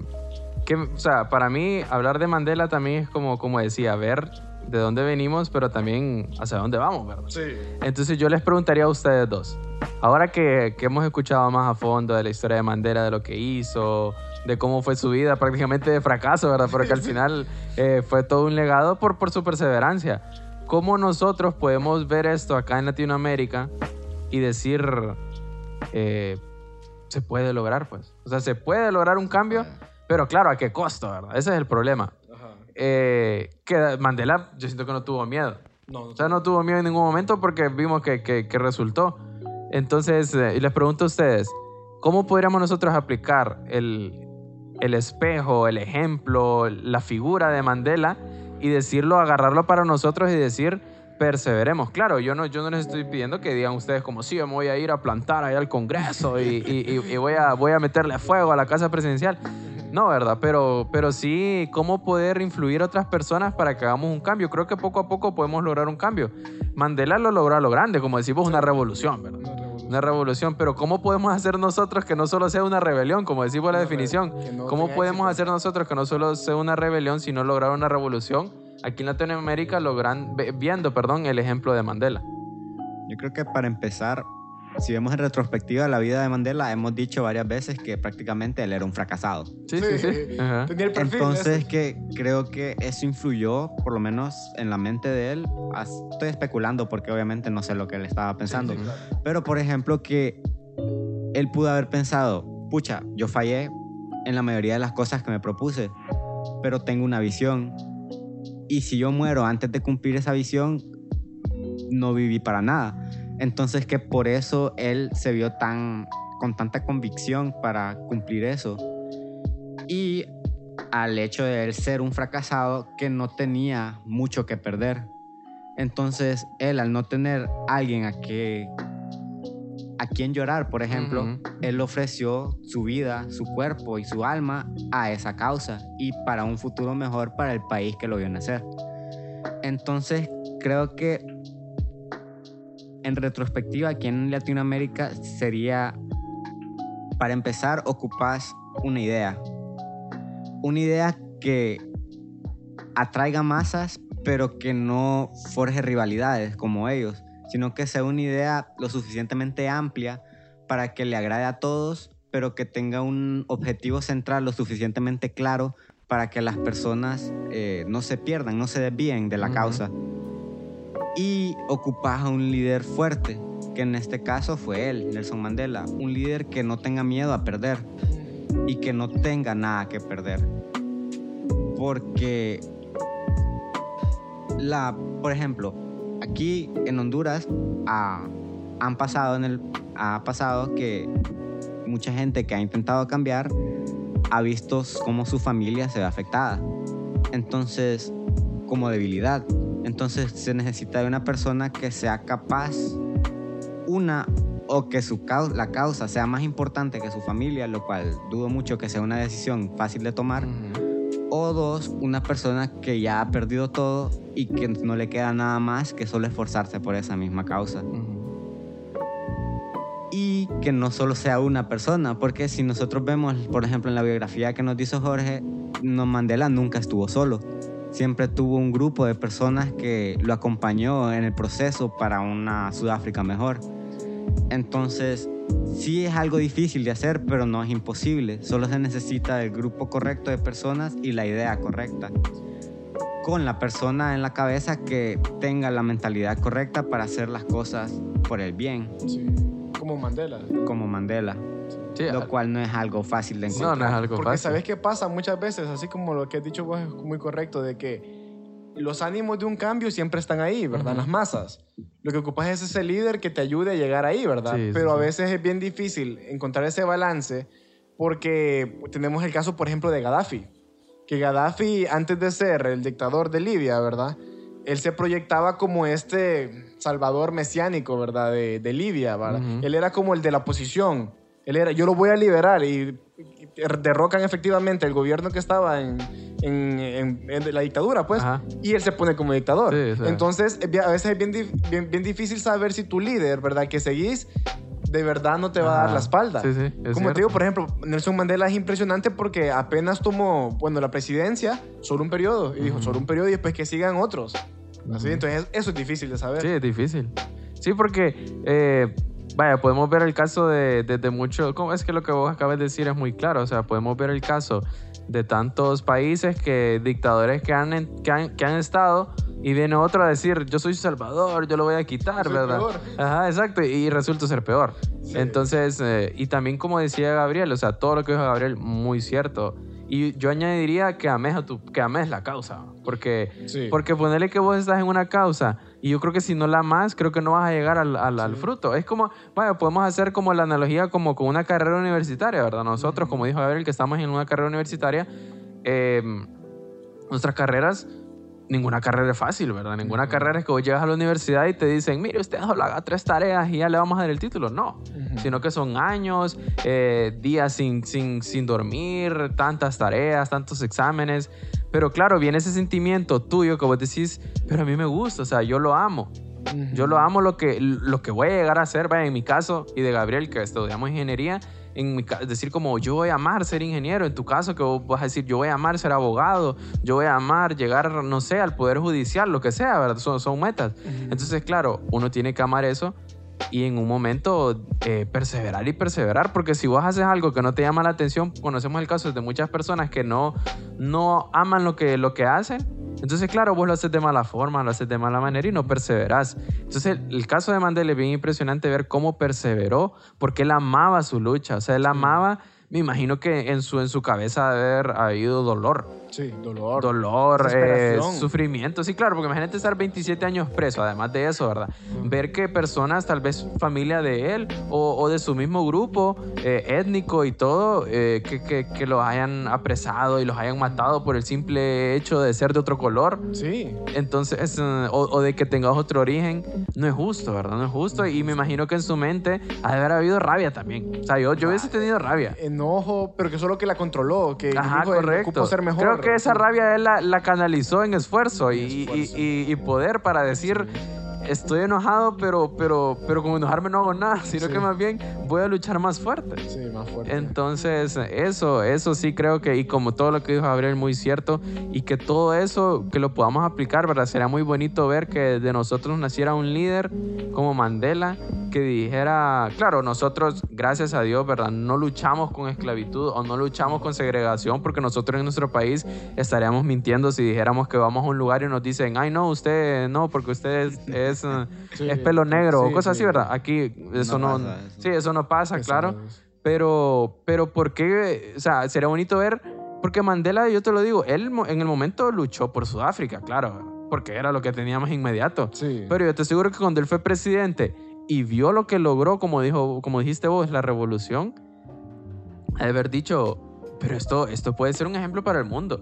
que, o sea, para mí hablar de Mandela también es como, como decía, ver de dónde venimos, pero también hacia dónde vamos, ¿verdad? Sí. Entonces yo les preguntaría a ustedes dos, ahora que, que hemos escuchado más a fondo de la historia de Mandela, de lo que hizo, de cómo fue su vida, prácticamente de fracaso, ¿verdad? Pero que al final eh, fue todo un legado por, por su perseverancia. ¿Cómo nosotros podemos ver esto acá en Latinoamérica y decir, eh, se puede lograr, pues? O sea, se puede lograr un cambio, pero claro, ¿a qué costo, verdad? Ese es el problema. Ajá. Eh, que Mandela, yo siento que no tuvo miedo. No, no O sea, no tuvo miedo en ningún momento porque vimos que, que- que resultó. Entonces, eh, y les pregunto a ustedes, ¿cómo podríamos nosotros aplicar el, el espejo, el ejemplo, la figura de Mandela y decirlo, agarrarlo para nosotros y decir, perseveremos. Claro, yo no, yo no les estoy pidiendo que digan ustedes como, sí, me voy a ir a plantar allá al Congreso y, y- y- y voy, a, voy a meterle fuego a la casa presidencial. No, ¿verdad? Pero, pero sí, cómo poder influir a otras personas para que hagamos un cambio. Creo que poco a poco podemos lograr un cambio. Mandela lo logró a lo grande, como decimos, una revolución, ¿verdad? Una revolución. Pero ¿cómo podemos hacer nosotros que no solo sea una rebelión, como decimos la definición? ¿Cómo podemos hacer nosotros que no solo sea una rebelión, sino lograr una revolución aquí en Latinoamérica, logran, viendo perdón, el ejemplo de Mandela? Yo creo que para empezar, si vemos en retrospectiva la vida de Mandela, hemos dicho varias veces que prácticamente él era un fracasado. Sí, sí, sí. Ajá. Tenía el perfil. Entonces que creo que eso influyó, por lo menos en la mente de él. Estoy especulando porque obviamente no sé lo que él estaba pensando. Sí, claro. Pero por ejemplo que él pudo haber pensado, pucha, yo fallé en la mayoría de las cosas que me propuse, pero tengo una visión. Y si yo muero antes de cumplir esa visión, no viví para nada. Entonces que por eso él se vio tan con tanta convicción para cumplir eso. Y al hecho de él ser un fracasado que no tenía mucho que perder. Entonces, él al no tener alguien a que a quien llorar, por ejemplo, él ofreció su vida, su cuerpo y su alma a esa causa y para un futuro mejor para el país que lo vio nacer. Entonces, creo que en retrospectiva aquí en Latinoamérica sería para empezar ocupas una idea. Una idea que atraiga masas, pero que no forje rivalidades como ellos, sino que sea una idea lo suficientemente amplia para que le agrade a todos, pero que tenga un objetivo central lo suficientemente claro para que las personas eh, no se pierdan, no se desvíen de la causa. Y ocupas a un líder fuerte, que en este caso fue él, Nelson Mandela, un líder que no tenga miedo a perder y que no tenga nada que perder. Porque la, por ejemplo, aquí en Honduras ah, han pasado en ha pasado que mucha gente que ha intentado cambiar ha visto cómo su familia se ve afectada. Entonces, como debilidad. Entonces se necesita de una persona que sea capaz, una, o que su la causa sea más importante que su familia, lo cual dudo mucho que sea una decisión fácil de tomar. O dos, una persona que ya ha perdido todo y que no le queda nada más que solo esforzarse por esa misma causa. Y que no solo sea una persona, porque si nosotros vemos, por ejemplo, en la biografía que nos dice Jorge, no Mandela nunca estuvo solo. Siempre tuvo un grupo de personas que lo acompañó en el proceso para una Sudáfrica mejor. Entonces, sí es algo difícil de hacer, pero no es imposible. Solo se necesita el grupo correcto de personas y la idea correcta. Con la persona en la cabeza que tenga la mentalidad correcta para hacer las cosas por el bien, Sí. Como Mandela. como Mandela. Sí, Lo cual no es algo fácil de no, encontrar. no es algo Porque fácil. sabes qué pasa muchas veces, así como lo que has dicho vos es muy correcto, de que los ánimos de un cambio siempre están ahí, ¿verdad? En Ujú. las masas. Lo que ocupas es ese líder que te ayude a llegar ahí, ¿verdad? Sí, sí, Pero a sí. veces es bien difícil encontrar ese balance porque tenemos el caso, por ejemplo, de Gaddafi. Que Gaddafi, antes de ser el dictador de Libia, ¿verdad? Él se proyectaba como este salvador mesiánico, ¿verdad? De, de Libia, ¿verdad? Ujú. Él era como el de la oposición. Él era, yo lo voy a liberar y, derrocan efectivamente el gobierno que estaba en, en- en- en la dictadura, pues. Ajá. Y él se pone como dictador. Sí. Entonces, es bien- a veces es bien, bien, bien difícil saber si tu líder, ¿verdad? Que seguís, de verdad no te va a dar Ajá. la espalda. Sí, sí, es Como cierto. te digo, por ejemplo, Nelson Mandela es impresionante porque apenas tomó, bueno, la presidencia, solo un periodo. Y dijo, Ujú. solo un periodo y después que sigan otros. Así, Ujú. entonces eso es difícil de saber. Sí, es difícil. Sí, porque, eh, vaya, podemos ver el caso de, de, de muchos, ¿cómo es que lo que vos acabas de decir es muy claro? O sea, podemos ver el caso de tantos países que dictadores que han, que han, que han estado y viene otro a decir, yo soy Salvador, yo lo voy a quitar, Soy ¿verdad? peor. Ajá, exacto, y resulta ser peor. Sí. Entonces, eh, y también como decía Gabriel, o sea, todo lo que dijo Gabriel, muy cierto. Y yo añadiría que ames, a tu, que ames la causa. Porque, Sí. porque ponerle que vos estás en una causa y yo creo que si no la amas, creo que no vas a llegar al, al- al fruto. Es como, vaya, podemos hacer como la analogía como con una carrera universitaria, ¿verdad? Nosotros, como dijo Gabriel, que estamos en una carrera universitaria, eh, nuestras carreras, ninguna carrera es fácil, ¿verdad? Ninguna carrera es que vos llegas a la universidad y te dicen, mire, usted solo haga tres tareas y ya le vamos a dar el título. No, sino que son años, eh, días sin, sin, sin dormir, tantas tareas, tantos exámenes. Pero claro, viene ese sentimiento tuyo que vos decís, pero a mí me gusta, o sea, yo lo amo. Yo lo amo lo que, lo que voy a llegar a hacer, vaya, en mi caso, y de Gabriel, que estudiamos ingeniería, en mi ca- decir como yo voy a amar ser ingeniero, en tu caso que vos vas a decir yo voy a amar ser abogado, yo voy a amar llegar, no sé, al poder judicial, lo que sea, ¿verdad? Son, son metas. Entonces, claro, uno tiene que amar eso y en un momento eh, perseverar y perseverar, porque si vos haces algo que no te llama la atención, conocemos el caso de muchas personas que no, no aman lo que, lo que hacen, entonces, claro, vos lo haces de mala forma, lo haces de mala manera y no perseverás. Entonces, el, el caso de Mandela es bien impresionante ver cómo perseveró, porque él amaba su lucha, o sea, él amaba, me imagino que en su, en su cabeza haber habido dolor Sí, dolor. dolor, eh, sufrimiento. Sí, claro, porque imagínate estar 27 años preso, además de eso, ¿verdad? Ver que personas, tal vez familia de él o, o de su mismo grupo eh, étnico y todo, eh, que, que, que los hayan apresado y los hayan matado por el simple hecho de ser de otro color. Sí. Entonces, eh, o, o de que tengas otro origen, no es justo, ¿verdad? No es justo. Y me imagino que en su mente ha de haber habido rabia también. O sea, yo, yo hubiese tenido rabia. Enojo, pero que solo que la controló, que Ajá, dijo, "Eh, correcto. ser mejor. Creo que esa rabia él la, la canalizó en esfuerzo, y, y- esfuerzo. y- y poder para decir, estoy enojado, pero, pero, pero con enojarme no hago nada, sino Sí. que más bien voy a luchar más fuerte. Sí, más fuerte. Entonces, eso, eso sí creo que, y como todo lo que dijo Gabriel, muy cierto, y que todo eso, que lo podamos aplicar, ¿verdad? Sería muy bonito ver que de nosotros naciera un líder como Mandela, que dijera, claro, nosotros, gracias a Dios, ¿verdad? No luchamos con esclavitud o no luchamos con segregación, porque nosotros en nuestro país estaríamos mintiendo si dijéramos que vamos a un lugar y nos dicen, ay, no, usted no, porque usted es, es, Sí. es pelo negro o Sí, cosas sí. así, ¿verdad? Aquí eso no, No pasa eso. sí, eso no pasa, Eso claro. no. Pero, pero ¿por qué? O sea, sería bonito ver, porque Mandela, yo te lo digo, él en el momento luchó por Sudáfrica, claro, porque era lo que teníamos inmediato. Sí. Pero yo te aseguro que cuando él fue presidente y vio lo que logró, como, dijo, como dijiste vos, la revolución, haber dicho, pero esto, esto puede ser un ejemplo para el mundo.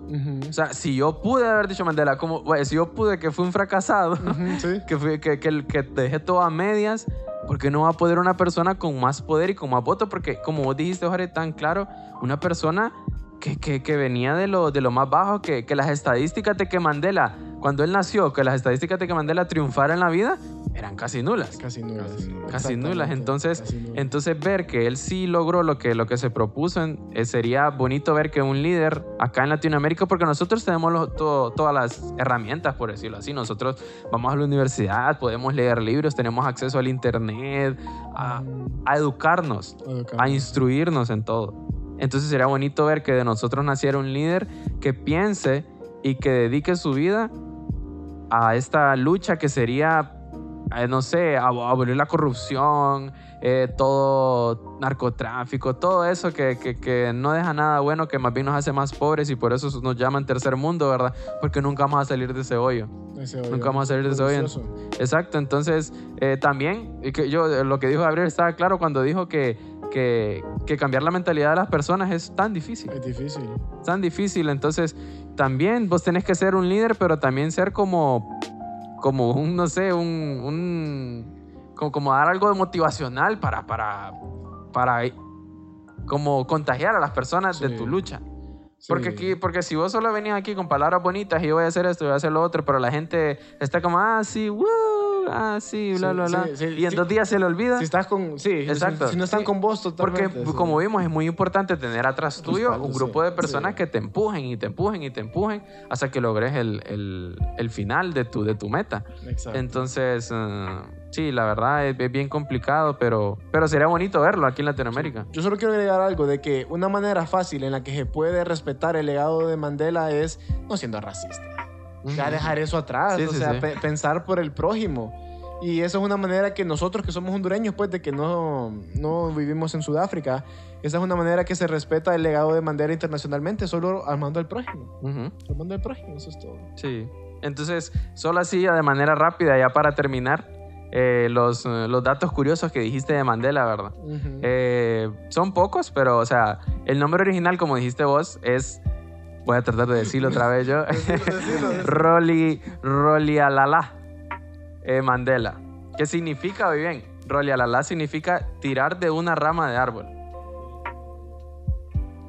O sea, si yo pude haber dicho Mandela, como, bueno, si yo pude que fui un fracasado, sí. que, fui- que, que, que dejé todo a medias, porque no va a poder una persona con más poder y con más votos? Porque, como vos dijiste, Jorge, tan claro, una persona que, que, que venía de lo, de lo más bajo, que, que las estadísticas de que Mandela, cuando él nació, que las estadísticas de que Mandela triunfara en la vida, eran casi nulas. Casi nulas. Casi nulas. Casi Exactamente, nulas. Entonces, casi nulas. entonces ver que él sí logró lo que, lo que se propuso, en- eh, sería bonito ver que un líder acá en Latinoamérica, porque nosotros tenemos lo- to- todas las herramientas, por decirlo así. Nosotros vamos a la universidad, podemos leer libros, tenemos acceso al internet, a, a educarnos, a instruirnos en todo. Entonces sería bonito ver que de nosotros naciera un líder que piense y que dedique su vida a esta lucha que sería, eh, no sé, ab- abolir la corrupción, eh, todo narcotráfico, todo eso que, que- que no deja nada bueno, que más bien nos hace más pobres y por eso nos llaman tercer mundo, ¿verdad? Porque nunca vamos a salir de ese hoyo. Ese hoyo. Nunca vamos a salir de ese hoyo. Exacto, entonces eh, también, que yo, lo que dijo Gabriel estaba claro cuando dijo que, que, que cambiar la mentalidad de las personas es tan difícil, Es difícil. tan difícil, entonces también vos tenés que ser un líder, pero también ser como, como un, no sé, un, un como, como dar algo de motivacional para, para, para como contagiar a las personas de tu lucha. Sí. Porque, aquí, porque si vos solo venís aquí con palabras bonitas y yo voy a hacer esto y voy a hacer lo otro, pero la gente está como, ah, sí, ah, sí, bla, Sí, bla, bla. sí, sí, y en dos días se le olvida. Si estás con. Sí, Exacto. Si, no están con vos Porque, totalmente. sí. como vimos, es muy importante tener atrás tuyo Respaldo, un grupo de personas que te empujen y te empujen y te empujen hasta que logres el, el- el final de tu, de tu meta. Exacto. Entonces, eh, sí, la verdad es, es bien complicado, pero, pero sería bonito verlo aquí en Latinoamérica. Yo solo quiero agregar algo de que una manera fácil en la que se puede respetar el legado de Mandela es no siendo racista. Ya dejar eso atrás, Sí, o sí, sea, sí. pe- pensar por el prójimo. Y esa es una manera que nosotros que somos hondureños, pues de que no, no vivimos en Sudáfrica, esa es una manera que se respeta el legado de Mandela internacionalmente, solo armando al prójimo. Ujú. Armando al prójimo, eso es todo. Sí. Entonces, solo así, de manera rápida, ya para terminar, eh, los, eh, los datos curiosos que dijiste de Mandela, ¿verdad? Ujú. Eh, son pocos, pero, o sea, el nombre original, como dijiste vos, es. Voy a tratar de decirlo otra vez yo. Decilo. Roli, Rolialala eh, Mandela. ¿Qué significa? Muy bien. Rolialala significa tirar de una rama de árbol.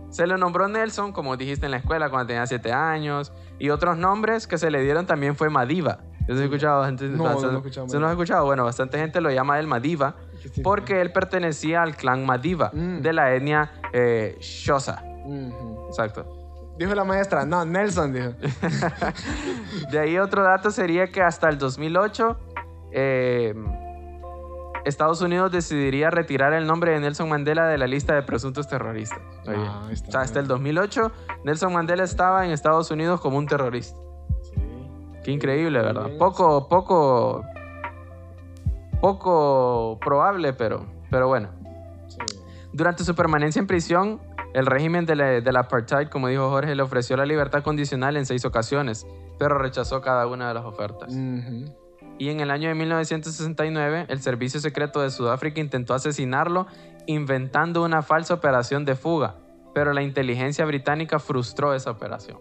Se le nombró Nelson, como dijiste en la escuela, cuando tenía 7 años. Y otros nombres que se le dieron también fue Madiva. ¿Eso has escuchado? No, no bastante- lo he escuchado, ¿Eso no has escuchado? Bueno, bastante gente lo llama el Madiva porque él pertenecía al clan Madiva Mm. de la etnia eh, Xhosa. Exacto. Dijo la maestra, no, Nelson dijo. De ahí otro dato sería que hasta el 2008 eh, Estados Unidos decidiría retirar el nombre de Nelson Mandela de la lista de presuntos terroristas. Oye. Ah, o sea, hasta el 2008 Nelson Mandela estaba en Estados Unidos como un terrorista. Sí. Qué increíble, ¿verdad? Poco, poco, poco probable, pero, pero bueno. Sí. Durante su permanencia en prisión, el régimen de la- del apartheid, como dijo Jorge, le ofreció la libertad condicional en seis ocasiones, pero rechazó cada una de las ofertas. Y en el año de 1969, el Servicio Secreto de Sudáfrica intentó asesinarlo inventando una falsa operación de fuga, pero la inteligencia británica frustró esa operación.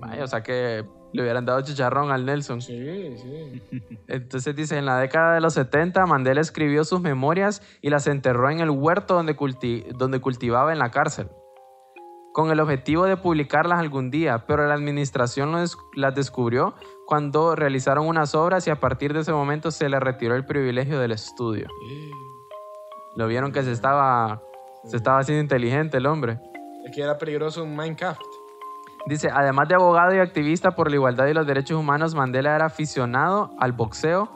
Vaya, o sea que le hubieran dado chicharrón al Nelson. Sí, sí. Entonces dice, en la década de los 70, Mandela escribió sus memorias y las enterró en el huerto donde, culti- donde cultivaba en la cárcel, con el objetivo de publicarlas algún día, pero la administración las descubrió cuando realizaron unas obras y a partir de ese momento se le retiró el privilegio del estudio. Lo vieron que se estaba, se estaba haciendo inteligente el hombre. Es que era peligroso un Minecraft. Dice, además de abogado y activista por la igualdad y los derechos humanos, Mandela era aficionado al boxeo,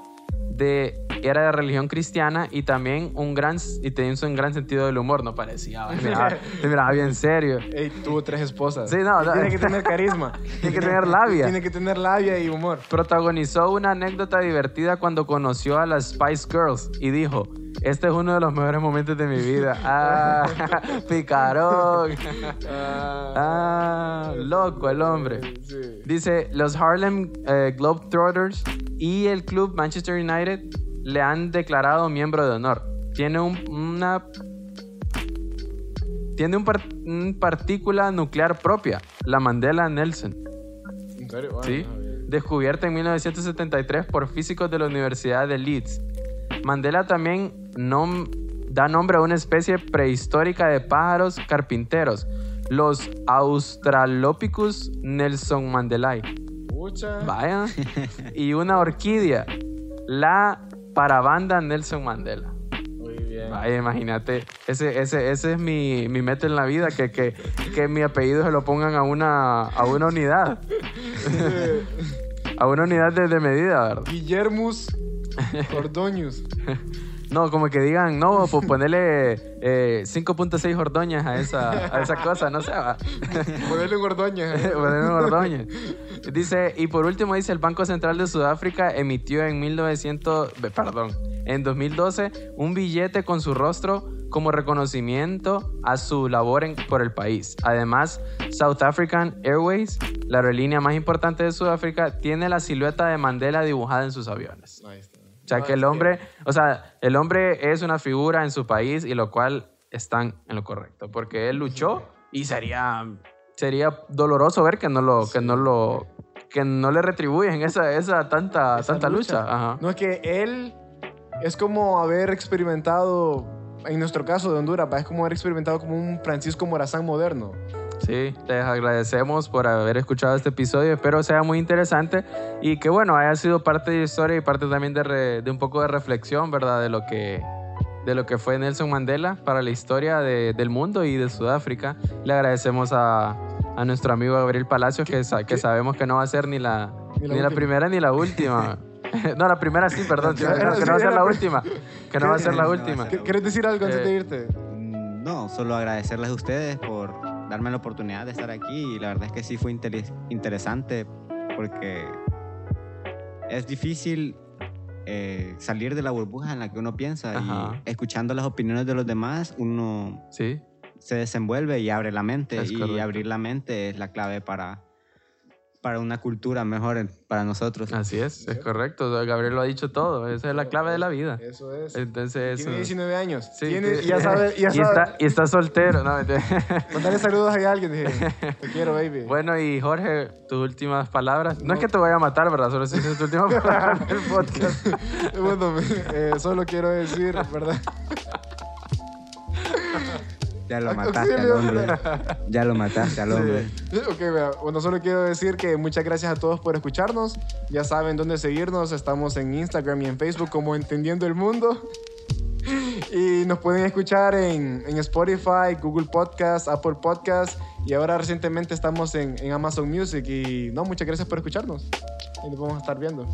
de, era de religión cristiana y también un gran, y tenía un gran sentido del humor, no parecía. Miraba, miraba bien serio. Ey, tuvo tres esposas. Sí, no, no. Tiene que tener carisma. Tiene que tener labia. Tiene que tener labia y humor. Protagonizó una anécdota divertida cuando conoció a las Spice Girls y dijo, este es uno de los mejores momentos de mi vida. Ah, picarón. Ah, loco el hombre. Dice, los Harlem eh, Globetrotters y el club Manchester United le han declarado miembro de honor. Tiene un, una... Tiene un, par- un partícula nuclear propia, la Mandela Nelson, ¿En serio? Bueno, ¿sí? bien. descubierta en 1973 por físicos de la Universidad de Leeds. Mandela también nom- da nombre a una especie prehistórica de pájaros carpinteros, los Australopithecus Nelson Mandelae. Pucha. Vaya. Y una orquídea, la parabanda Nelson Mandela. Muy bien. Vaya, imagínate. Ese, ese, ese es mi, mi meta en la vida, que, que, que mi apellido se lo pongan a una, a una unidad. a una unidad de, de medida, ¿verdad? Guillermus Ordóñez. No, como que digan, no, pues ponerle eh, 5.6 ordoñas a esa, a esa cosa, no sé. Ponerle un Ordóñez. Ponerle un ordoño. Dice, y por último dice, el Banco Central de Sudáfrica emitió en 1900, eh, perdón, en 2012 un billete con su rostro como reconocimiento a su labor en- por el país. Además, South African Airways, la aerolínea más importante de Sudáfrica, tiene la silueta de Mandela dibujada en sus aviones. Ahí está. O sea, No, que el hombre, o sea, el hombre es una figura en su país y lo cual están en lo correcto, porque él luchó y sería, sería doloroso ver que no lo, que no lo, que no le retribuyen esa, esa tanta, Esa tanta lucha. lucha. Ajá. No, es que él es como haber experimentado, en nuestro caso de Honduras, es como haber experimentado como un Francisco Morazán moderno. Sí, les agradecemos por haber escuchado este episodio. Espero sea muy interesante y que, bueno, haya sido parte de historia y parte también de, re- de un poco de reflexión, ¿verdad? De lo que, de lo que fue Nelson Mandela para la historia de- del mundo y de Sudáfrica. Le agradecemos a, a nuestro amigo Gabriel Palacios, que, sa- que sabemos que no va a ser ni la, Ni la ni la última. primera ni la última. no, la primera sí, perdón, que no va a ser la última. Que no va a ser la No última. ser. ¿Qué- ¿Quieres decir algo antes Eh, de irte? Mm, No, solo agradecerles a ustedes por darme la oportunidad de estar aquí y la verdad es que sí fue interesante porque es difícil eh, salir de la burbuja en la que uno piensa Ajá. y escuchando las opiniones de los demás, uno Sí, se desenvuelve y abre la mente. Es y correcto. abrir la mente es la clave para, para una cultura mejor para nosotros. así es, es correcto. Gabriel lo ha dicho todo. Esa es la clave de la vida. Eso es. Entonces, Tiene eh, 19 años. sí, Tiene- sí. ya sabe, ya y, está, y está soltero. No. Mandale saludos a alguien. dije, Te quiero, baby. bueno, y Jorge, tus últimas palabras. No, es que te voy a matar, ¿verdad? Solo si dices tus últimas palabras del podcast. Bueno, eh, solo quiero decir, ¿verdad? Ya lo Auxilio. mataste al hombre. Ya lo mataste al hombre. Ok, vea, bueno, solo quiero decir que muchas gracias a todos por escucharnos. Ya saben dónde seguirnos. Estamos en Instagram y en Facebook como Entendiendo el Mundo. Y nos pueden escuchar en, en Spotify, Google Podcast, Apple Podcast. Y ahora recientemente estamos en, en Amazon Music. Y no, muchas gracias por escucharnos. Y nos vamos a estar viendo.